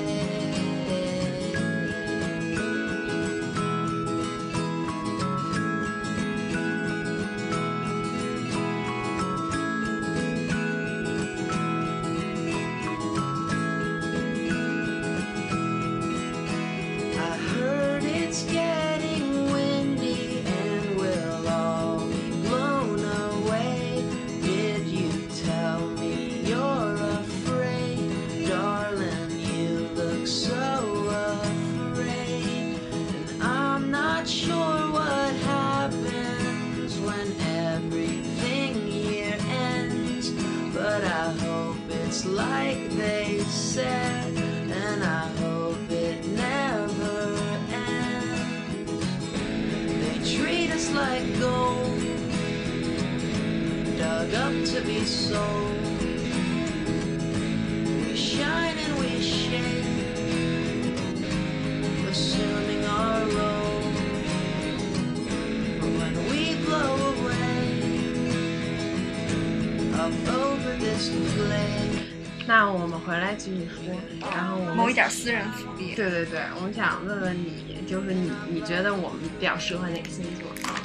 对对对，我们想问问你，就是你你觉得我们比较适合哪个星座啊？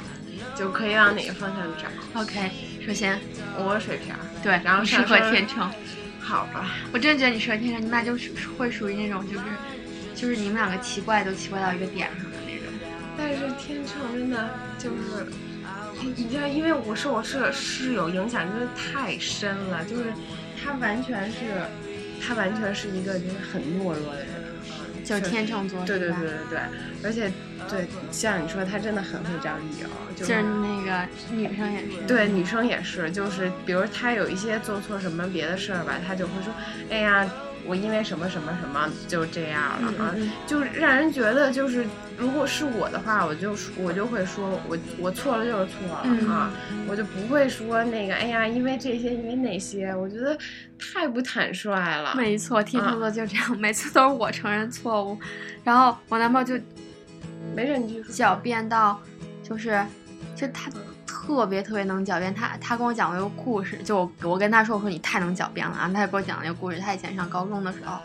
就可以往哪个方向找？OK，首先我水瓶儿，对，然后适合天秤。好吧？我真的觉得你适合天秤，你们俩就是会属于那种就是就是你们两个奇怪都奇怪到一个点上的那种。但是天秤真的就是，你知道，因为我受我室室友影响真的太深了，就是他完全是，他完全是一个就是很懦弱的人，嗯就是天秤座，对对对对对，而且对像你说，他真的很会找理由，就就是那个女生也是。对，女生也是，就是比如他有一些做错什么别的事儿吧，他就会说，哎呀，我因为什么什么什么就这样了啊，就让人觉得就是，如果是我的话，我就我就会说我我错了就是错了、嗯啊，我就不会说那个，哎呀，因为这些因为那些，我觉得太不坦率了。没错，天秤座就这样，每次都是我承认错误，然后我男朋友就没事，你继续说。狡辩到，就是，就他特别特别能狡辩。他他跟我讲过一个故事，就我我跟他说我说你太能狡辩了啊，他就给我讲了一个故事。他以前上高中的时候，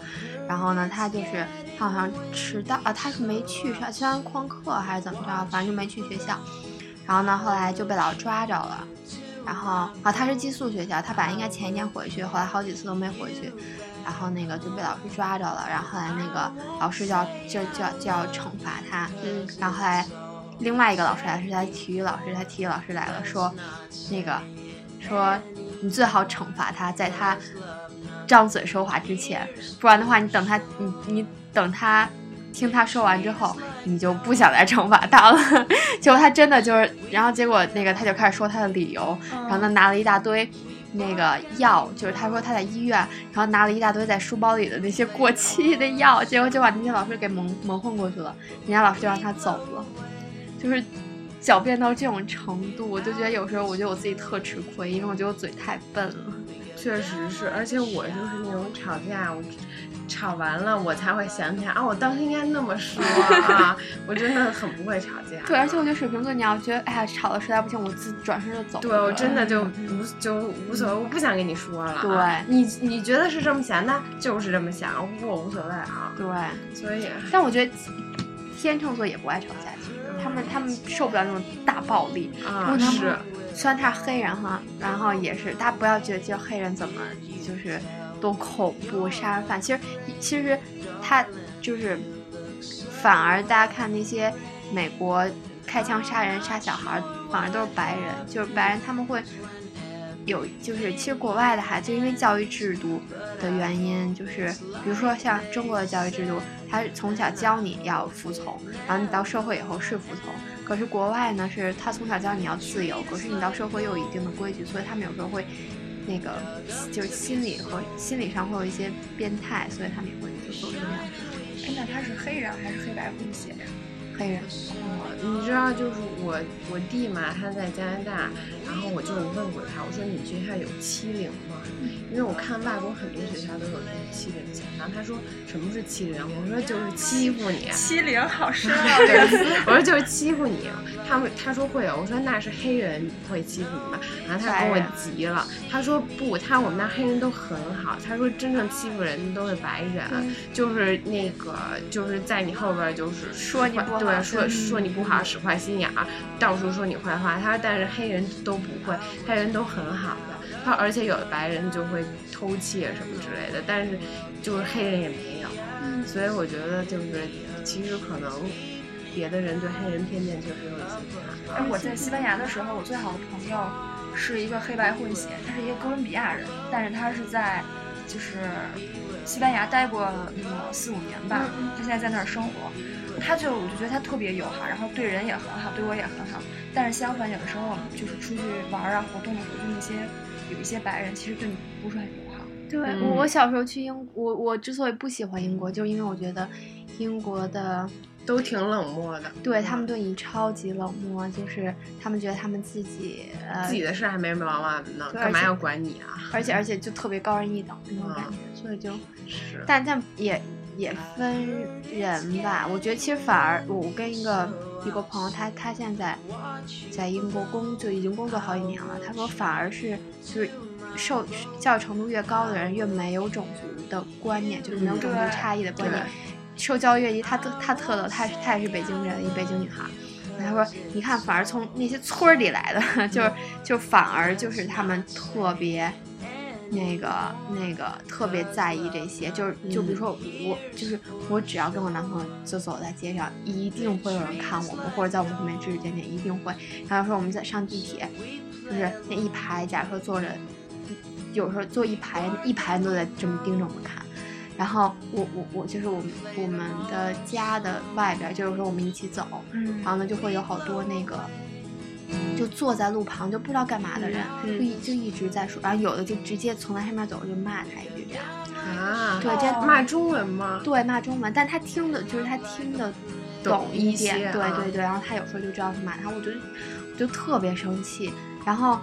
然后呢，他就是他好像迟到啊，他是没去上虽然旷课还是怎么着，反正就没去学校。然后呢，后来就被老师抓着了。然后啊，他是寄宿学校，他本来应该前一天回去，后来好几次都没回去。然后那个就被老师抓着了，然后后来那个老师就要就就要就要惩罚他，嗯，然后后来另外一个老师来是他体育老师，他体育老师来了，说那个说你最好惩罚他，在他张嘴说话之前，不然的话你等他你你等他听他说完之后，你就不想再惩罚他了。[laughs] 结果他真的就是，然后结果那个他就开始说他的理由，然后他拿了一大堆。那个药就是他说他在医院，然后拿了一大堆在书包里的那些过期的药，结果就把那些老师给蒙蒙混过去了，人家老师就让他走了，就是狡辩到这种程度，我就觉得有时候我觉得我自己特吃亏，因为我觉得我嘴太笨了。确实是，而且我就是那种吵架，我吵完了我才会想起来啊，我当时应该那么说啊，[laughs] 我真的很不会吵架。对，而且我觉得水瓶座，你要觉得哎呀吵的实在不行，我自转身就走。对我真的就无就无所谓，我不想跟你说了啊。对你你觉得是这么想，那就是这么想，我无所谓啊。对，所以但我觉得天秤座也不爱吵架，其实他们他们受不了那种大暴力。啊然后他们是，虽然他是黑人哈，然后也是，大家不要觉得就黑人怎么就是多恐怖杀人犯，其实其实他就是反而大家看那些美国开枪杀人杀小孩，反而都是白人，就是白人他们会。有就是，其实国外的孩子，因为教育制度的原因，就是比如说像中国的教育制度，他从小教你要服从，然后你到社会以后是服从。可是国外呢，是他从小教你要自由，可是你到社会又有一定的规矩，所以他们有时候会那个就是心理和心理上会有一些变态，所以他们也会就做出这样的。哎，那他是黑人还是黑白混血呀？黑人，你知道，就是我我弟嘛，他在加拿大，然后我就问过他，我说你学校有欺凌吗？因为我看外国很多学校都有这种欺凌现象。他说什么是欺凌？我说就是欺负你。欺凌好深啊！对，我说就是欺负你。他们他说会有，我说那是黑人会欺负你吧？然后他跟我急了，他说不，他我们那黑人都很好。他说真正欺负人的都是白人，就是那个就是在你后边就是说你对，说嗯说你不好，使坏心眼儿，到处说你坏话。他说但是黑人都不会，黑人都很好的。他说而且有的白人就会偷窃什么之类的，但是就是黑人也没有。所以我觉得就是其实可能别的人对黑人偏见确实有一些。哎，我在西班牙的时候，我最好的朋友是一个黑白混血，他是一个哥伦比亚人，但是他是在就是西班牙待过那么四五年吧，他现在在那儿生活。他就我就觉得他特别友好，然后对人也很好，对我也很好。但是相反，有的时候我们就是出去玩儿啊、活动的时候，就那些有一些白人其实对你不是很友好。对、嗯我，我小时候去英国，我我之所以不喜欢英国，就是因为我觉得英国的都挺冷漠的，对他们对你超级冷漠，就是他们觉得他们自己呃自己的事还没人忙完呢，干嘛要管你啊？而且而且就特别高人一等那种感觉，所以就，是，但但也也分人吧。我觉得其实反而我我跟一个一个朋友，他他现在在英国工就已经工作好几年了，他说反而是就是受教育程度越高的人越没有种族的观念，就是没有种族差异的观念对。受教育越低，他特她特逗，他是他也是北京人，一北京女孩儿。他说：“你看，反而从那些村儿里来的，[laughs] 就是就反而就是他们特别那个那个特别在意这些，就是就比如说我就是我只要跟我男朋友就走在街上，一定会有人看我们，或者在我们后面指指点点，一定会。然后说我们在上地铁，就是那一排，假如说坐着，有时候坐一排，一排人都在这么盯着我们看。然后我我我就是我们我们的家的外边，就是说我们一起走，嗯然后呢就会有好多那个。就坐在路旁就不知道干嘛的人，嗯就一就一直在说，然后有的就直接从他身边走就骂他一句这样，啊，对，这哦骂中文吗？对骂中文，但他听的就是他听得懂一一点，对对对，然后他有时候就知道是骂他，我就我就特别生气，然后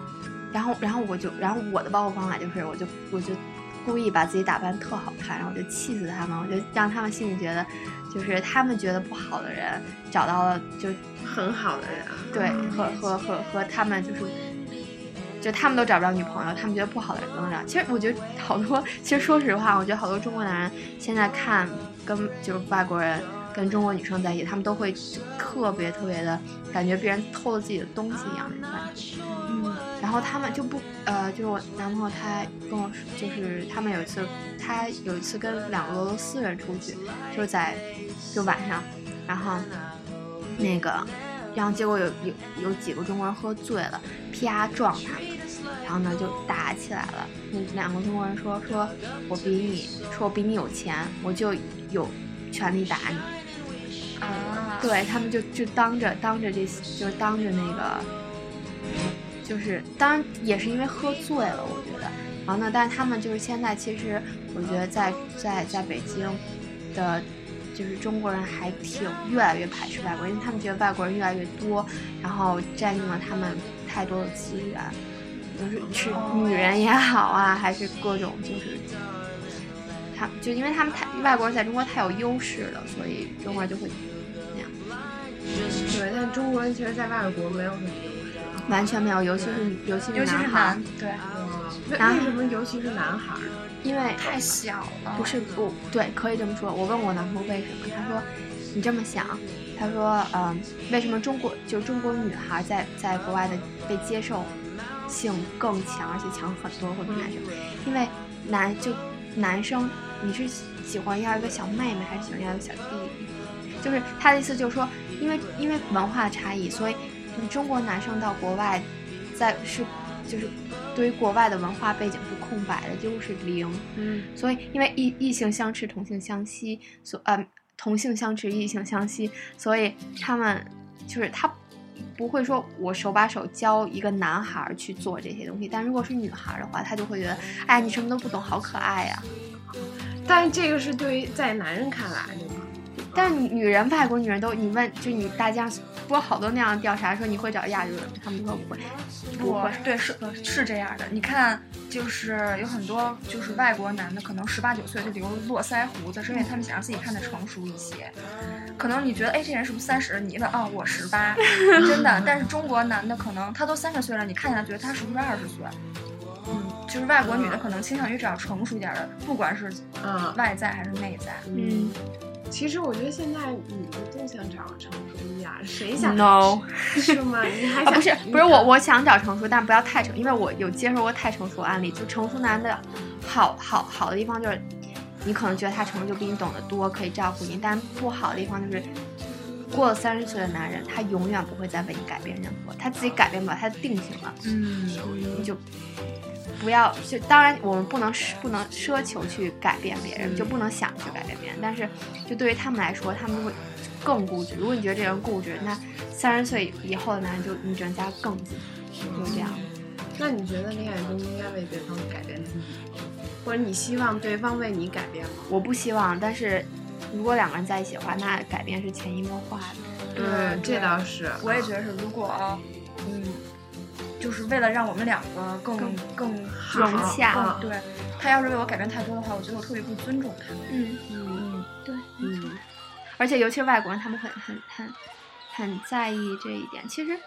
然后然后我就然后我的报复方法就是我就我就故意把自己打扮特好看，然后我就气死他们，我就让他们心里觉得，就是他们觉得不好的人找到了就很好的人啊，对和和和和他们就是。就他们都找不着女朋友，他们觉得不好的人都能找。其实我觉得好多，其实说实话，我觉得好多中国男人现在看跟就是外国人跟中国女生在一起，她们都会特别特别的感觉别人偷了自己的东西一样那种感觉。嗯，然后他们就不呃，就是我男朋友他跟我说，就是他们有一次，他有一次跟两个俄罗斯人出去，就是在就晚上，然后那个，然后结果有有有几个中国人喝醉了，啪撞他们。然后呢，就打起来了。那两个中国人说：“说我比你，说我比你有钱，我就有权利打你。”啊，对他们就就当着当着这，就是当着那个，就是当然也是因为喝醉了，我觉得。然后呢，但是他们就是现在其实，我觉得在在在北京的，就是中国人还挺越来越排斥外国人，因为他们觉得外国人越来越多，然后占用了他们太多的资源。就是是女人也好啊，还是各种就是，他就因为他们太外国人在中国太有优势了，所以中国人就会那样，对，但中国人其实，在外国没有什么优势。完全没有，尤其是尤其是男孩对，为什么尤其是男孩？因为太小了。不是不对，可以这么说。我问我男朋友为什么，他说你这么想，他说嗯，为什么中国就中国女孩在在国外的被接受性更强，而且强很多会比男生，因为男就男生你是喜欢要一个小妹妹，还是喜欢要一个小弟弟？就是他的意思就是说，因为因为文化差异，所以你中国男生到国外，在是就是对于国外的文化背景是空白的，几乎是零。嗯，所以因为异异性相斥，同性相吸，所呃同性相斥，异性相吸，所以他们就是他不会说我手把手教一个男孩去做这些东西，但如果是女孩的话，她就会觉得，哎，你什么都不懂，好可爱呀、但这个是对于在男人看来，对吗？但是女女人，外国女人都，你问，就你大家不是好多那样的调查说你会找亚洲人？他们都说不会，不我会。对是呃是这样的，你看，就是有很多就是外国男的，可能十八九岁就留络腮胡子，是因为他们想让自己看的成熟一些。可能你觉得，哎，这人是不是三十？你一问，哦，我十八，真的。但是中国男的可能他都三十岁了，你看起来觉得他是不是二十岁？嗯，就是外国女的可能倾向于找成熟一点的，不管是嗯外在还是内在。嗯其实我觉得现在女的都想找个成熟一点儿，谁想，no。[laughs] 是吗？你还不是不是我，我想找成熟，但不要太成，因为我有接受过太成熟的案例。就成熟男的好好好的地方就是，你可能觉得他成熟就比你懂得多，可以照顾你，但不好的地方就是，过了三十岁的男人，他永远不会再为你改变任何，他自己改变不了，他定型了，嗯，你就不要就当然我们不能奢不能奢求去改变别人，就不能想去改变别人，但是就对于他们来说，他们会更固执。如果你觉得这人固执，那三十岁以后的男人就你只能加更固执，就是这样。那你觉得恋爱中应该为对方改变自己吗？或者你希望对方为你改变吗？我不希望，但是如果两个人在一起的话，那改变是潜移默化的。对，这倒是。我也觉得是，如果嗯，就是为了让我们两个更更融洽更对他要是为我改变太多的话，我觉得我特别不尊重他。嗯，嗯嗯对，嗯，而且尤其是外国人，他们会很很很在意这一点。其实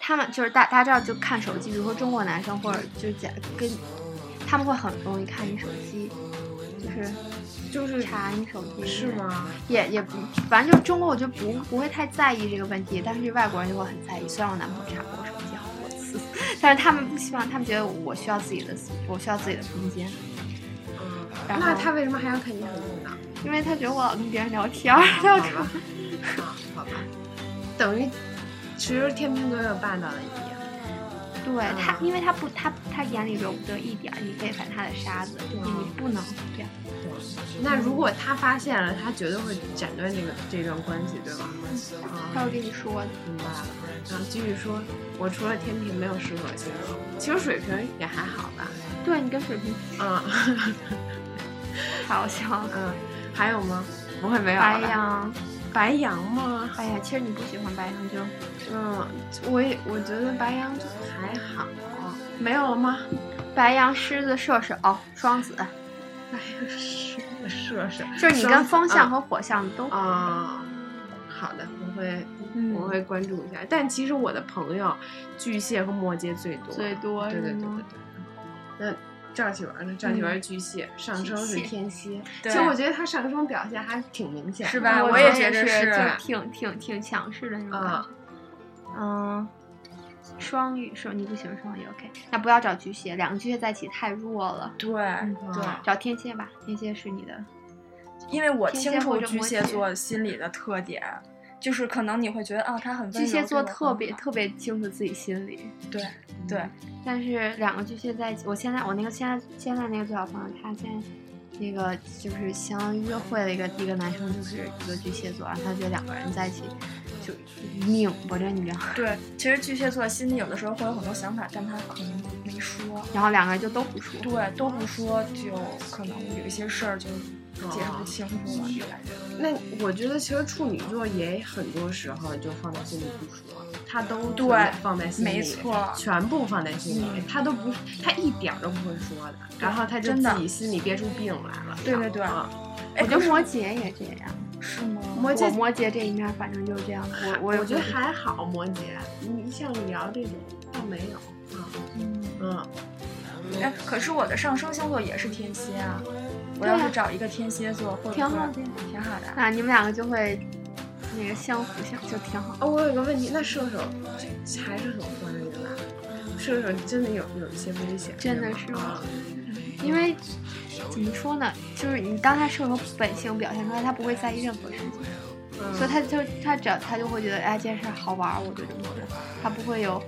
他们就是大大家知道，就看手机，比如说中国男生或者就是讲跟他们会很容易看你手机，就是就是查你手机是？吗？也也不，反正就中国我就不不会太在意这个问题，但是外国人就会很在意。虽然我男朋友查过我手机好多次，[laughs] 但是他们不希望，他们觉得我需要自己的，我需要自己的空间，嗯，那他为什么还要看你手机呢？因为他觉得我老跟别人聊天儿，他要看好吧，啊，好吧，等于其实天平座有霸道的一面。对他，嗯因为他不，他他眼里容不得一点儿你非反他的沙子，对你不能这样。那如果他发现了，他绝对会斩断这个这段关系，对吧？啊，他会跟你说的。明白了。然后继续说，我除了天平没有适合星座，其实水瓶也还好吧。对你跟水瓶嗯 [laughs] 好笑嗯，还有吗？不会没有了。白羊，白羊吗？哎呀，其实你不喜欢白羊就嗯，我也我觉得白羊就还好。没有了吗？白羊、狮子、射手、双子，还有射射手，就是你跟风象啊和火象都会。啊、好的，我会嗯我会关注一下。但其实我的朋友巨蟹和摩羯最多，最多对对对对对。那赵启文呢？赵启文巨蟹，上升是天蝎。对其实我觉得他上升表现还挺明显，是吧我我也觉觉得是就挺挺挺强势的那种感啊觉。嗯，双鱼是你不喜欢双鱼，OK？那不要找巨蟹，两个巨蟹在一起太弱了。对嗯对，找天蝎吧，天蝎是你的。因为我清楚巨蟹座心理的特点，就是可能你会觉得啊，他很巨蟹座特别特别清楚自己心里，对对，但是两个巨蟹在一起，我现在我那个现在现在那个最好朋友，他现在那个就是相约会的一个一个男生，就是一个巨蟹座，然后他觉得两个人在一起就拧巴着，你知道吗？对，其实巨蟹座心里有的时候会有很多想法，但他可能没说。然后两个人就都不说。对，都不说，就可能有一些事儿就解释不清楚了，就感觉。那我觉得其实处女座也很多时候就放在心里不说，他都对放在心里，没错全部放在心里，嗯他都不，他一点儿都不会说的，然后他就自己心里憋出病来了。对对对啊哎，我觉得摩羯也这样，是吗？摩羯摩羯这一面反正就是这样。我我我觉得还好，摩羯，你像李瑶这种倒没有啊，嗯，嗯，哎，可是我的上升星座也是天蝎啊。我要是找一个天蝎座，会不会挺好的呀挺好的。那你们两个就会那个相辅相就挺好。哦，我有个问题，那射手还是很欢乐的吧？射手真的有有一些危险，真的是吗，因为怎么说呢，就是你当他射手本性表现出来，他不会在意任何事情，嗯所以他就他只要他就会觉得，哎，这件事好玩，我就这么做，他不会有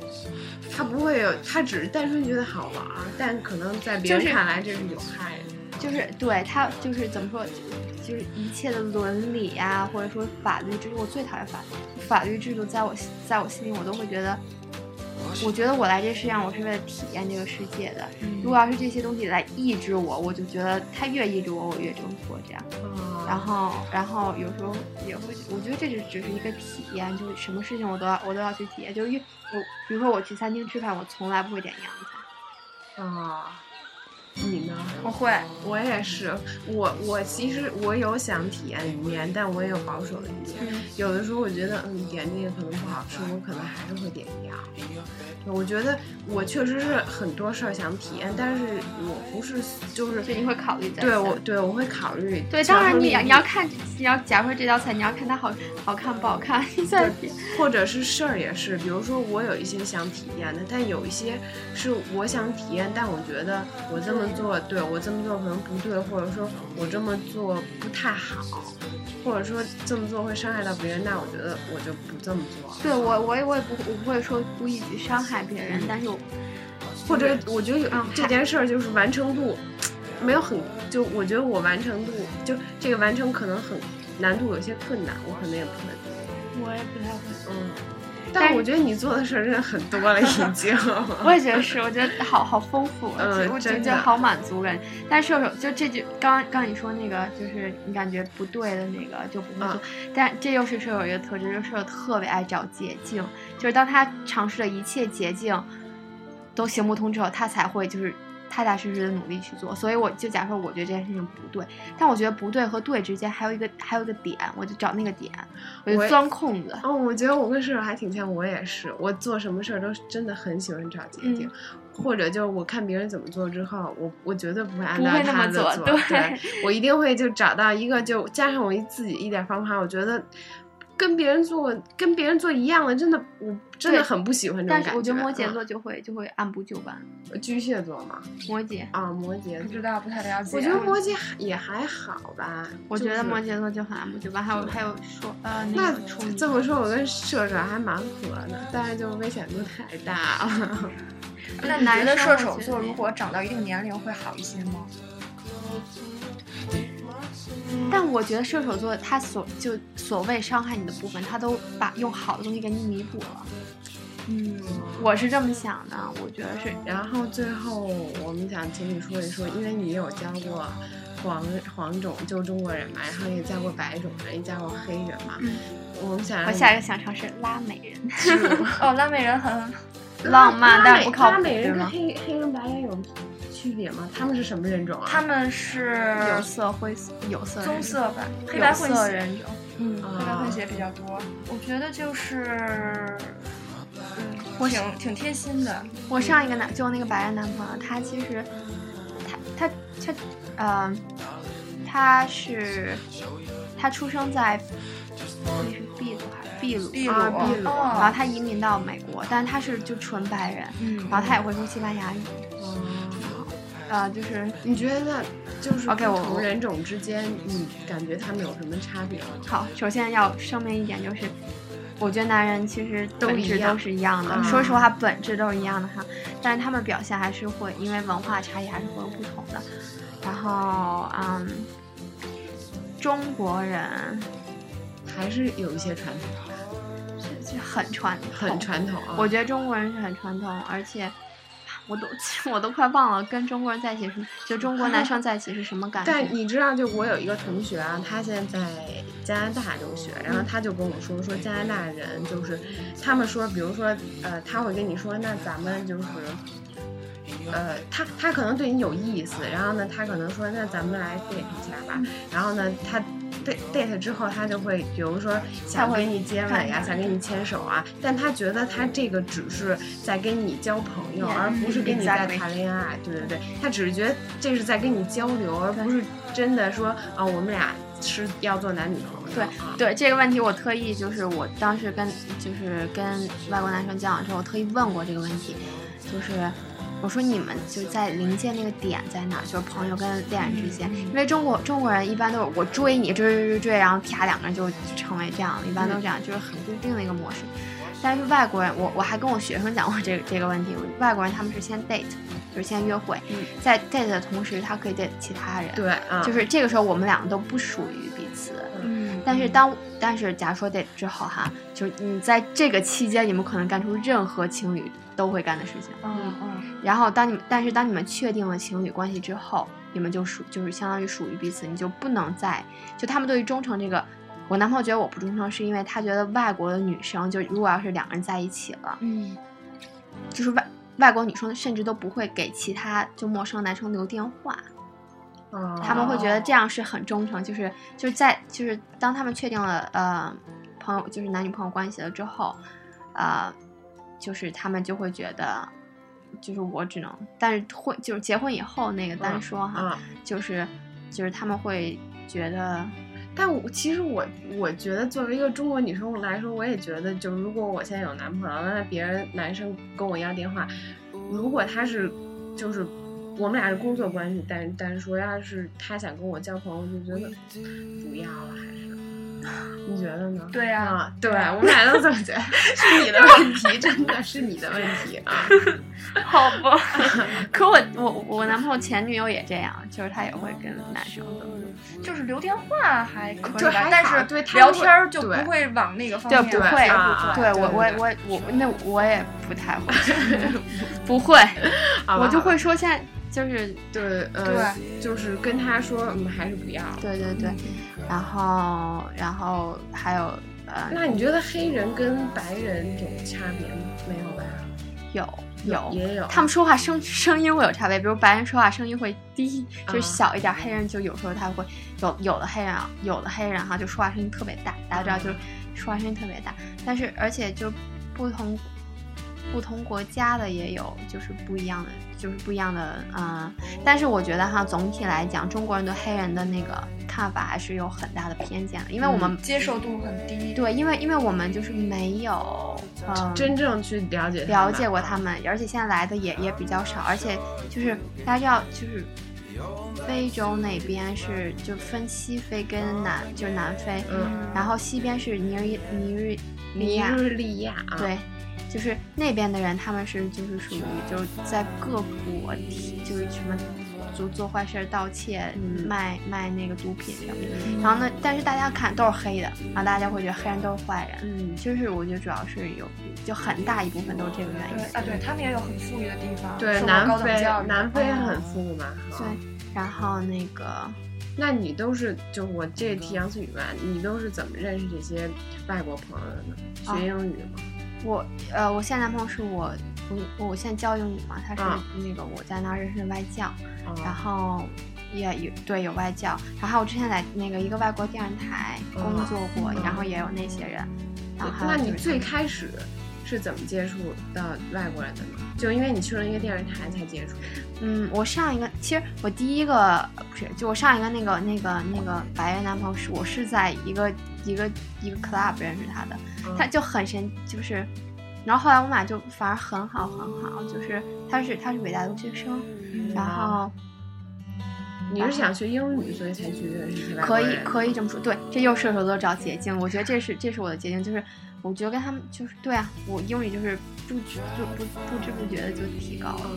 他不会有，他只是单纯觉得好玩，但可能在别人看来这是有害的。就是对他就是怎么说，就是一切的伦理啊，或者说法律制度，我最讨厌法律法律制度，在我在我心里，我都会觉得，我觉得我来这世上，我是为了体验这个世界的。如果要是这些东西来抑制我，我就觉得它越抑制我，我越挣脱这样。啊然后，然后有时候也会，我觉得这就只是一个体验，就是什么事情我都要我都要去体验。就是越我，比如说我去餐厅吃饭，我从来不会点洋菜。啊，你呢？我会，我也是，我我其实我有想体验的一面，但我也有保守的一面。有的时候我觉得，嗯，点这个可能不好吃，我可能还是会点羊。我觉得我确实是很多事儿想体验，但是我不是就是就你会考虑再对我对我会考虑对，当然你你要看，你要假如说这道菜你要看它好好看不好看，你再点。或者是事儿也是，比如说我有一些想体验的，但有一些是我想体验，但我觉得我这么做，对我这么做可能不对，或者说我这么做不太好，或者说这么做会伤害到别人，那我觉得我就不这么做。对我我也我也不我不会说故意去伤害别人，但是我或者我觉得有嗯这件事儿就是完成度没有很，就我觉得我完成度就这个完成可能很难度有些困难，我可能也不会。我也不太会。嗯，但我觉得你做的事儿真的很多了，已经。[laughs] 我也觉得是，我觉得好好丰富，嗯我觉得好满足感。但射手就这句刚刚你说那个，就是你感觉不对的那个就不会做，但这又是射手一个特质，就是射手特别爱找捷径，就是当他尝试了一切捷径都行不通之后，他才会就是。踏踏实实的努力去做，所以我就假如说，我觉得这件事情不对，但我觉得不对和对之间还有一个还有一个点，我就找那个点，我就钻空子。哦，我觉得我跟射手还挺像，我也是，我做什么事儿都真的很喜欢找捷径，嗯或者就是我看别人怎么做之后，我我绝对不会按照他的做对对我一定会就找到一个，就加上我一自己一点方法，我觉得跟别人做跟别人做一样的，真的我真的很不喜欢这种感但是我觉得摩羯嗯座就会就会按部就班，巨蟹座嘛，摩羯。啊，摩羯。不知道，不太了解。我觉得摩羯也还好吧，我觉得摩羯座就很按部就班，还有还有说呃那那个，这么说，我跟射手还蛮合的，但是就危险度太大了。[laughs] 那你觉得射手座如果长到一定年龄会好一些吗？但我觉得射手座他所就所谓伤害你的部分，他都把用好的东西给你弥补了。嗯，我是这么想的，我觉得是然后最后我们想请你说一说，因为你有教过黄黄种，就中国人嘛，然后也教过白种人，也教过黑人嘛。嗯我们想我下一个想尝试拉美人，[laughs] 哦，拉美人很浪漫但是不靠谱，拉美人跟？黑黑人白人有区区别吗？他们是什么人种啊？他们是有色、灰色、有色、棕色吧，黑白混血，人种。嗯，黑白啊混血比较多。我觉得就是，嗯，我挺挺贴心的。我上一个男就那个白人男朋友，他其实他他他呃，他是他出生在那是秘鲁还是秘鲁？秘鲁，啊秘鲁然后哦，他移民到美国，但是他是就纯白人，嗯然后他也会说西班牙语，哦呃，就是你觉得就是不 OK，我我同人种之间，你感觉他们有什么差别吗？好，首先要声明一点，就是我觉得男人其实都一样本质都是一样的，啊说实话，本质都是一样的哈。但是他们表现还是会因为文化差异还是会有不同的。然后，嗯，中国人还是有一些传统，很传统，很传统啊。我觉得中国人是很传统，而且我都 [laughs] 我都快忘了跟中国人在一起是就中国男生在一起是什么感觉。但你知道，就我有一个同学啊，他现在在加拿大留学，然后他就跟我说，说加拿大人就是他们说，比如说呃，他会跟你说，那咱们就是。呃，他他可能对你有意思，然后呢，他可能说，那咱们来 date 一下吧。然后呢，他 date date 之后，他就会，比如说想跟你接吻呀，想跟你牵手啊，但他觉得他这个只是在跟你交朋友，而不是跟你在谈恋爱。对对对，他只是觉得这是在跟你交流，而不是真的说啊，我们俩是要做男女朋友。对啊，对这个问题，我特意就是我当时跟就是跟外国男生交往之后，我特意问过这个问题，就是我说你们就在临界那个点在哪？就是朋友跟恋人之间，因为中国中国人一般都是我追你追追追追，然后啪两个人就成为这样，一般都这样，就是很固定的一个模式。但是外国人，我我还跟我学生讲过这个这个问题，外国人他们是先 date，就是先约会，在 date 的同时，他可以 date 其他人，对啊，就是这个时候我们两个都不属于彼此。嗯，但是当但是假如说 date 之后哈，就你在这个期间，你们可能干出任何情侣都会干的事情。嗯。嗯，然后当你们但是当你们确定了情侣关系之后，你们就属就是相当于属于彼此，你就不能再就他们对于忠诚这个，我男朋友觉得我不忠诚，是因为他觉得外国的女生就如果要是两个人在一起了，嗯，就是外外国女生甚至都不会给其他就陌生男生留电话。啊他们会觉得这样是很忠诚，就是就是在就是当他们确定了呃朋友就是男女朋友关系了之后，呃，就是他们就会觉得，就是我只能，但是婚就是结婚以后那个单说哈，啊。就是就是他们会觉得，但我其实我我觉得作为一个中国女生来说，我也觉得，就如果我现在有男朋友，那别人男生跟我要电话，如果他是就是我们俩是工作关系，但但是说要是他想跟我交朋友，就觉得不要了，还是。你觉得呢？对呀啊，对，我们俩都这么觉得，[laughs] 是你的问题，真的是你的问题啊！[laughs] 好吧，[laughs] 可我我我男朋友前女友也这样，就是他也会跟男生的，就是留电话还可以，吧但是对他聊天儿就不会往那个方面对，不会，啊对我我我我那我也不太会，[laughs] 不会，[laughs] 我就会说现在就是对，呃，对就是跟他说，嗯，还是不要。对对对，然后然后还有呃那你觉得黑人跟白人有差别吗？没有吧？有有也有。他们说话声声音会有差别，比如白人说话声音会低，就是啊小一点；黑人就有时候他会有有的黑人啊，有的黑人哈就说话声音特别大，大家知道就是说话声音特别大，但是而且就不同不同国家的也有就是不一样的，就是不一样的嗯、但是我觉得哈总体来讲，中国人对黑人的那个看法还是有很大的偏见的，因为我们、接受度很低。对，因为因为我们就是没有嗯。真正去了解了解过他们，而且现在来的也也比较少，而且就是大家知道，就是非洲那边是就分西非跟南，就是南非，嗯，然后西边是尼日尼日利尼亚，日利亚啊，对，就是那边的人，他们是就是属于就是在各国体，就是什么做做坏事儿、盗窃、嗯卖卖那个毒品什么的。然后呢，但是大家看都是黑的，然后大家会觉得黑人都是坏人。嗯，就是我觉得主要是有就很大一部分都是这个原因。啊，对他们也有很富裕的地方，对，南非南非嗯很富嘛。对，然后那个那你都是就我这提杨思雨吧，你都是怎么认识这些外国朋友的呢？哦学英语吗？我呃，我现在男朋友是我我我现在教英语嘛，他是嗯那个我在那儿认识的外教，哦然后也有对有外教，然后我之前在那个一个外国电视台工作过，嗯然后也有那些人，然后那你最开始是怎么接触到外国人的呢？就因为你去了一个电视台才接触。嗯，我上一个其实我第一个不是，就我上一个那个那个那个白人男朋友是我是在一个一个一个 club 认识他的，嗯。他就很神，就是，然后后来我们俩就反而很好很好，就是他是他是北大留学生，然后你是想学英语，所以才去认识可以可以这么说，对，这又射手座找捷径，我觉得这是这是我的捷径，就是我觉得跟他们就是对啊，我英语就是不知就不不知不觉的就提高了。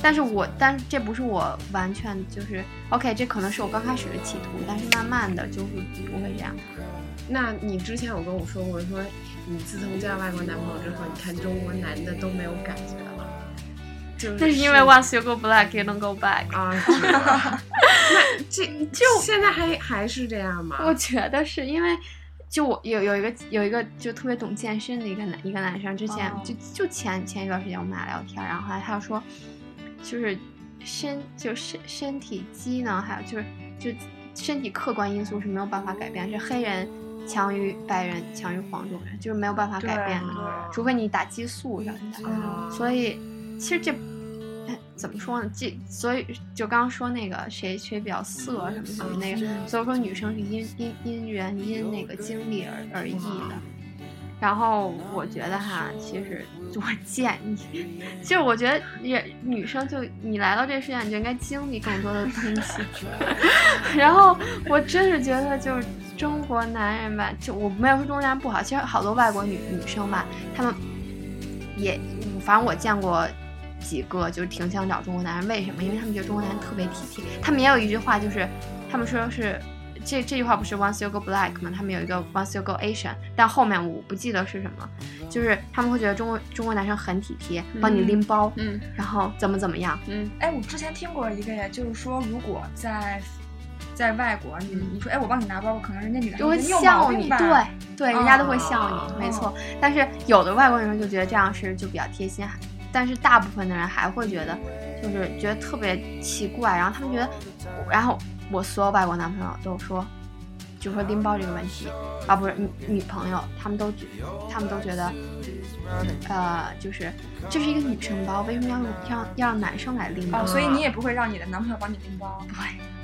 但是我，但是这不是我完全就是 OK，这可能是我刚开始的企图，但是慢慢的就是不会这样。那你之前有跟我说过，说你自从交外国男朋友之后，你看中国男的都没有感觉了，就是那是因为 once you go black, you don't go back。啊，知道 [laughs] 那这就现在还还是这样吗？我觉得是因为，就我有有一个有一个就特别懂健身的一个男一个男生，之前、哦。就就前前一段时间我们俩聊天，然后后来他就说，就是身就身身体机能，还有就是就身体客观因素是没有办法改变，是黑人强于白人强于黄种人，就是没有办法改变的，除非你打激素什么的。啊所以其实这哎怎么说呢？这所以就刚刚说那个谁谁比较色什么什么那个，所以说女生是因因因缘因那个经历而而异的。然后我觉得哈，其实我建议，其实我觉得也女生就你来到这个世界上，你就应该经历更多的东西。[laughs] 然后我真是觉得就是中国男人吧，就我没有说中国男人不好，其实好多外国女女生吧，她们也，反正我见过几个，就是挺想找中国男人。为什么？因为他们觉得中国男人特别体贴。他们也有一句话，就是他们说是这这句话不是 once you go black 吗？他们有一个 once you go Asian，但后面我不记得是什么，就是他们会觉得中国中国男生很体贴，帮你拎包，嗯然后怎么怎么样。嗯哎，我之前听过一个呀，就是说，如果在在外国，你你说，哎，我帮你拿包，可能人家女的就会笑你，对对，人家都会哦笑你，没错。但是有的外国人就觉得这样是就比较贴心，但是大部分的人还会觉得就是觉得特别奇怪，然后他们觉得，然后我所有外国男朋友都说，就说拎包这个问题啊，不是女女朋友，他们都觉他们都觉得，呃，就是这是一个女生包，为什么要让要让男生来拎包？哦，所以你也不会让你的男朋友帮你拎包？对。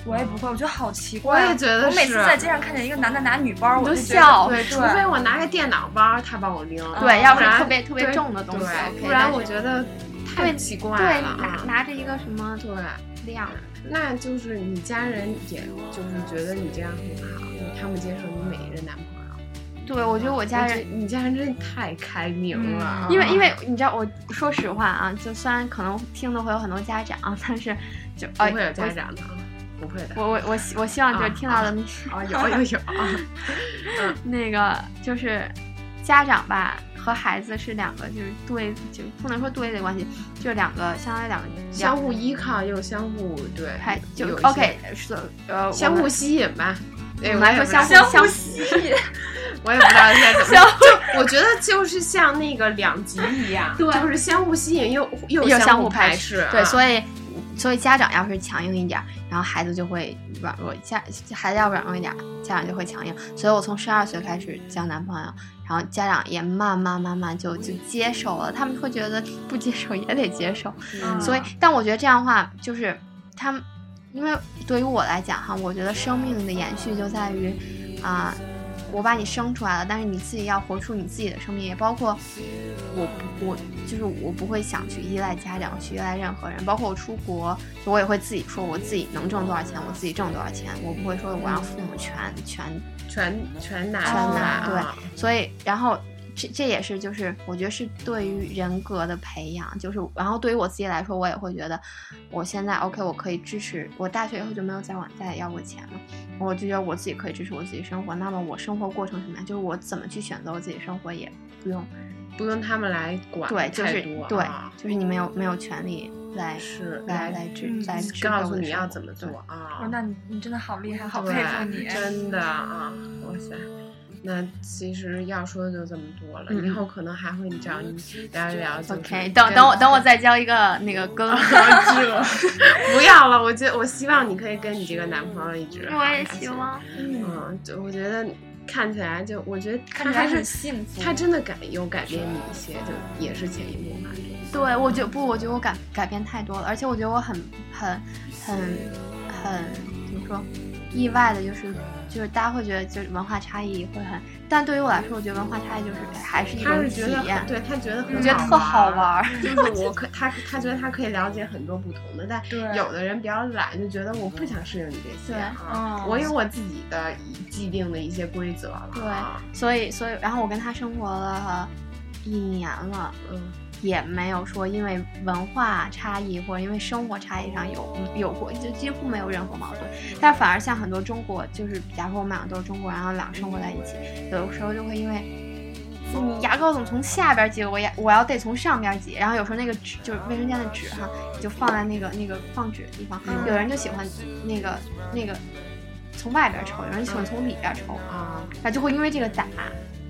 我也不会，我觉得好奇怪。啊我也觉得我每次在街上看见一个男的拿女包，我都就笑对，除非我拿个电脑包，他帮我拎，对，要不然然特别特别重的东西对不然我觉得太奇怪对了拿啊。拿着一个什么对，量。那就是你家人，也就是觉得你这样很好，就是他们接受你每一任男朋友。对，我觉得我家人得你家人真的太开明了啊，因为因为你知道，我说实话啊，就虽然可能听的会有很多家长，但是就呃不会有家长的啊，不会的。我我我希我希望就是听到的那啊，有有有啊，[laughs] 那个就是家长吧和孩子是两个就是对就不能说对的关系，就两个相当于两个相互依靠又相互对，还就 OK 是呃相互吸引吧。对我们来说相互吸引。我也不知道应该怎么说。就我觉得就是像那个两极一样，对就是相互吸引又又又相互互排斥啊。对，所以所以家长要是强硬一点儿，然后孩子就会软弱；家孩子要软弱一点儿，家长就会强硬。所以我从十二岁开始交男朋友，然后家长也慢慢慢慢就就接受了，他们会觉得不接受也得接受。嗯所以，但我觉得这样的话，就是他们，因为对于我来讲哈，我觉得生命的延续就在于啊。我把你生出来了，但是你自己要活出你自己的生命，也包括我我就是我不会想去依赖家长，去依赖任何人，包括我出国，我也会自己说我自己能挣多少钱，我自己挣多少钱，我不会说我让父母全全全全拿全拿对。啊，所以然后这这也是就是我觉得是对于人格的培养，就是然后对于我自己来说，我也会觉得我现在 OK，我可以支持我大学以后就没有再往再要过钱了，我就觉得我自己可以支持我自己生活，那么我生活过程什么样，就是我怎么去选择我自己生活也不用不用他们来管对，就是对啊，就是你没有没有权利来是来来指嗯来支告诉你要怎么做啊哦，。那你你真的好厉害，好佩服你。真的啊，哇塞！那其实要说的就这么多了，嗯以后可能还会找你聊一聊。就是 OK，等等我等我再交一个那个哥哥哥，不要了，我觉得我希望你可以跟你这个男朋友一直我也希。望。嗯，就我觉得看起来就，我觉得他还是看起来很幸福。他真的改有改变你一些，就也是潜移默化。对，我觉得不，我觉得我改改变太多了，而且我觉得我很很很很怎么说，意外的就是就是大家会觉得就是文化差异会很，但对于我来说，我觉得文化差异就是还是一种体验，对他觉得很我觉得特好玩儿，就是我可他他觉得他可以了解很多不同的，但有的人比较懒，就觉得我不想适应你这些对啊，嗯。我有我自己的既定的一些规则了。对啊，所以所以然后我跟他生活了一年了，嗯，也没有说因为文化差异或者因为生活差异上有有过，就几乎没有任何矛盾。但反而像很多中国，就是假如说我们两个都是中国人，然后两个生活在一起，有的时候就会因为。你牙膏怎么从下边挤？我牙我要得从上边挤，然后有时候那个纸就是卫生间的纸哈，就放在那个那个放纸的地方。有人就喜欢那个那个从外边抽，有人喜欢从里边抽，啊。然后就会因为这个打。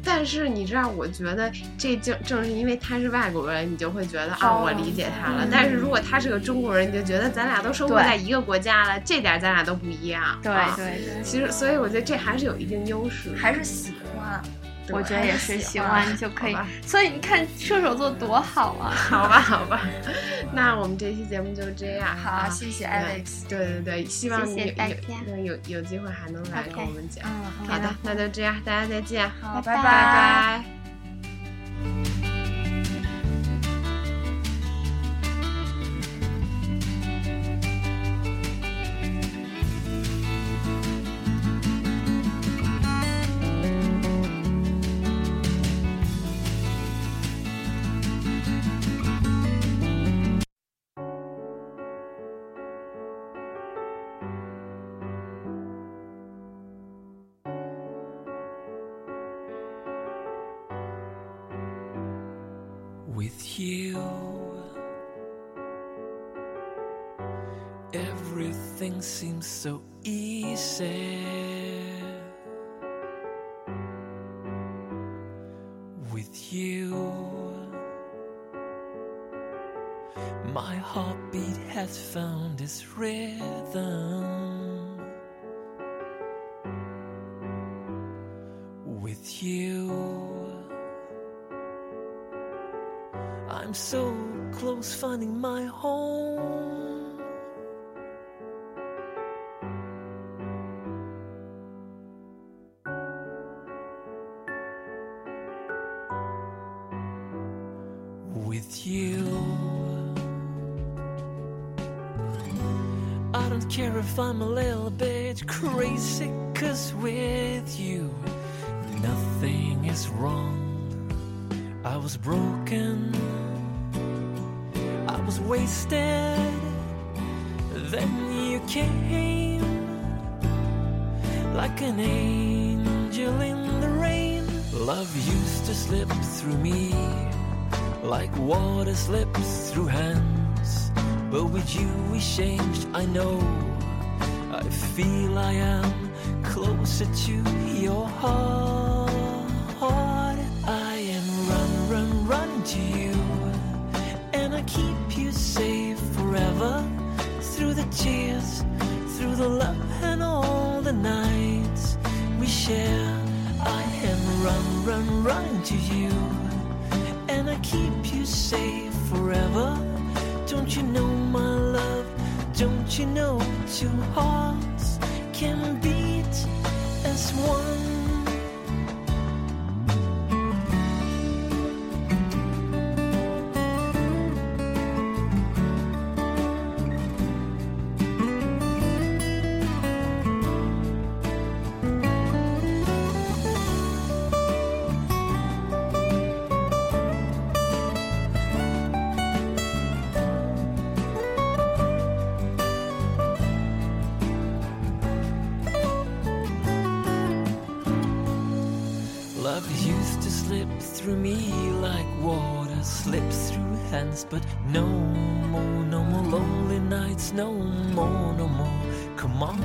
但是你知道，我觉得这正正是因为他是外国人，你就会觉得啊，哦我理解他了。但是如果他是个中国人，你就觉得咱俩都生活在一个国家了，这点咱俩都不一样。对啊对对，其实，所以我觉得这还是有一定优势。还是喜欢，我觉得也是喜欢就可以。所以你看射手座多好啊！[laughs] 好吧，好吧，[laughs] 那我们这期节目就这样。好，啊谢谢对 Alex。对对对，希望你有有有有机会还能来跟我们讲。嗯，好的，那就这样，大家再见，好，拜拜 you. Everything seems so easy. With you, my heartbeat has found its rhythm. Finding my home. With you, I don't care if I'm a little bit crazy, cause with you, nothing is wrong. I was broken, wasted. Then you came like an angel in the rain. Love used to slip through me like water slips through hands. But with you, we changed, I know. I feel I am closer to your heart. I am run, run, run to you. Tears, through the love, and all the nights we share. I am run, run, run to you. And I keep you safe forever. Don't you know, my love? Don't you know two hearts can beat as one? Through me like water slips through hands, but no more, no more lonely nights, no more, no more. Come on,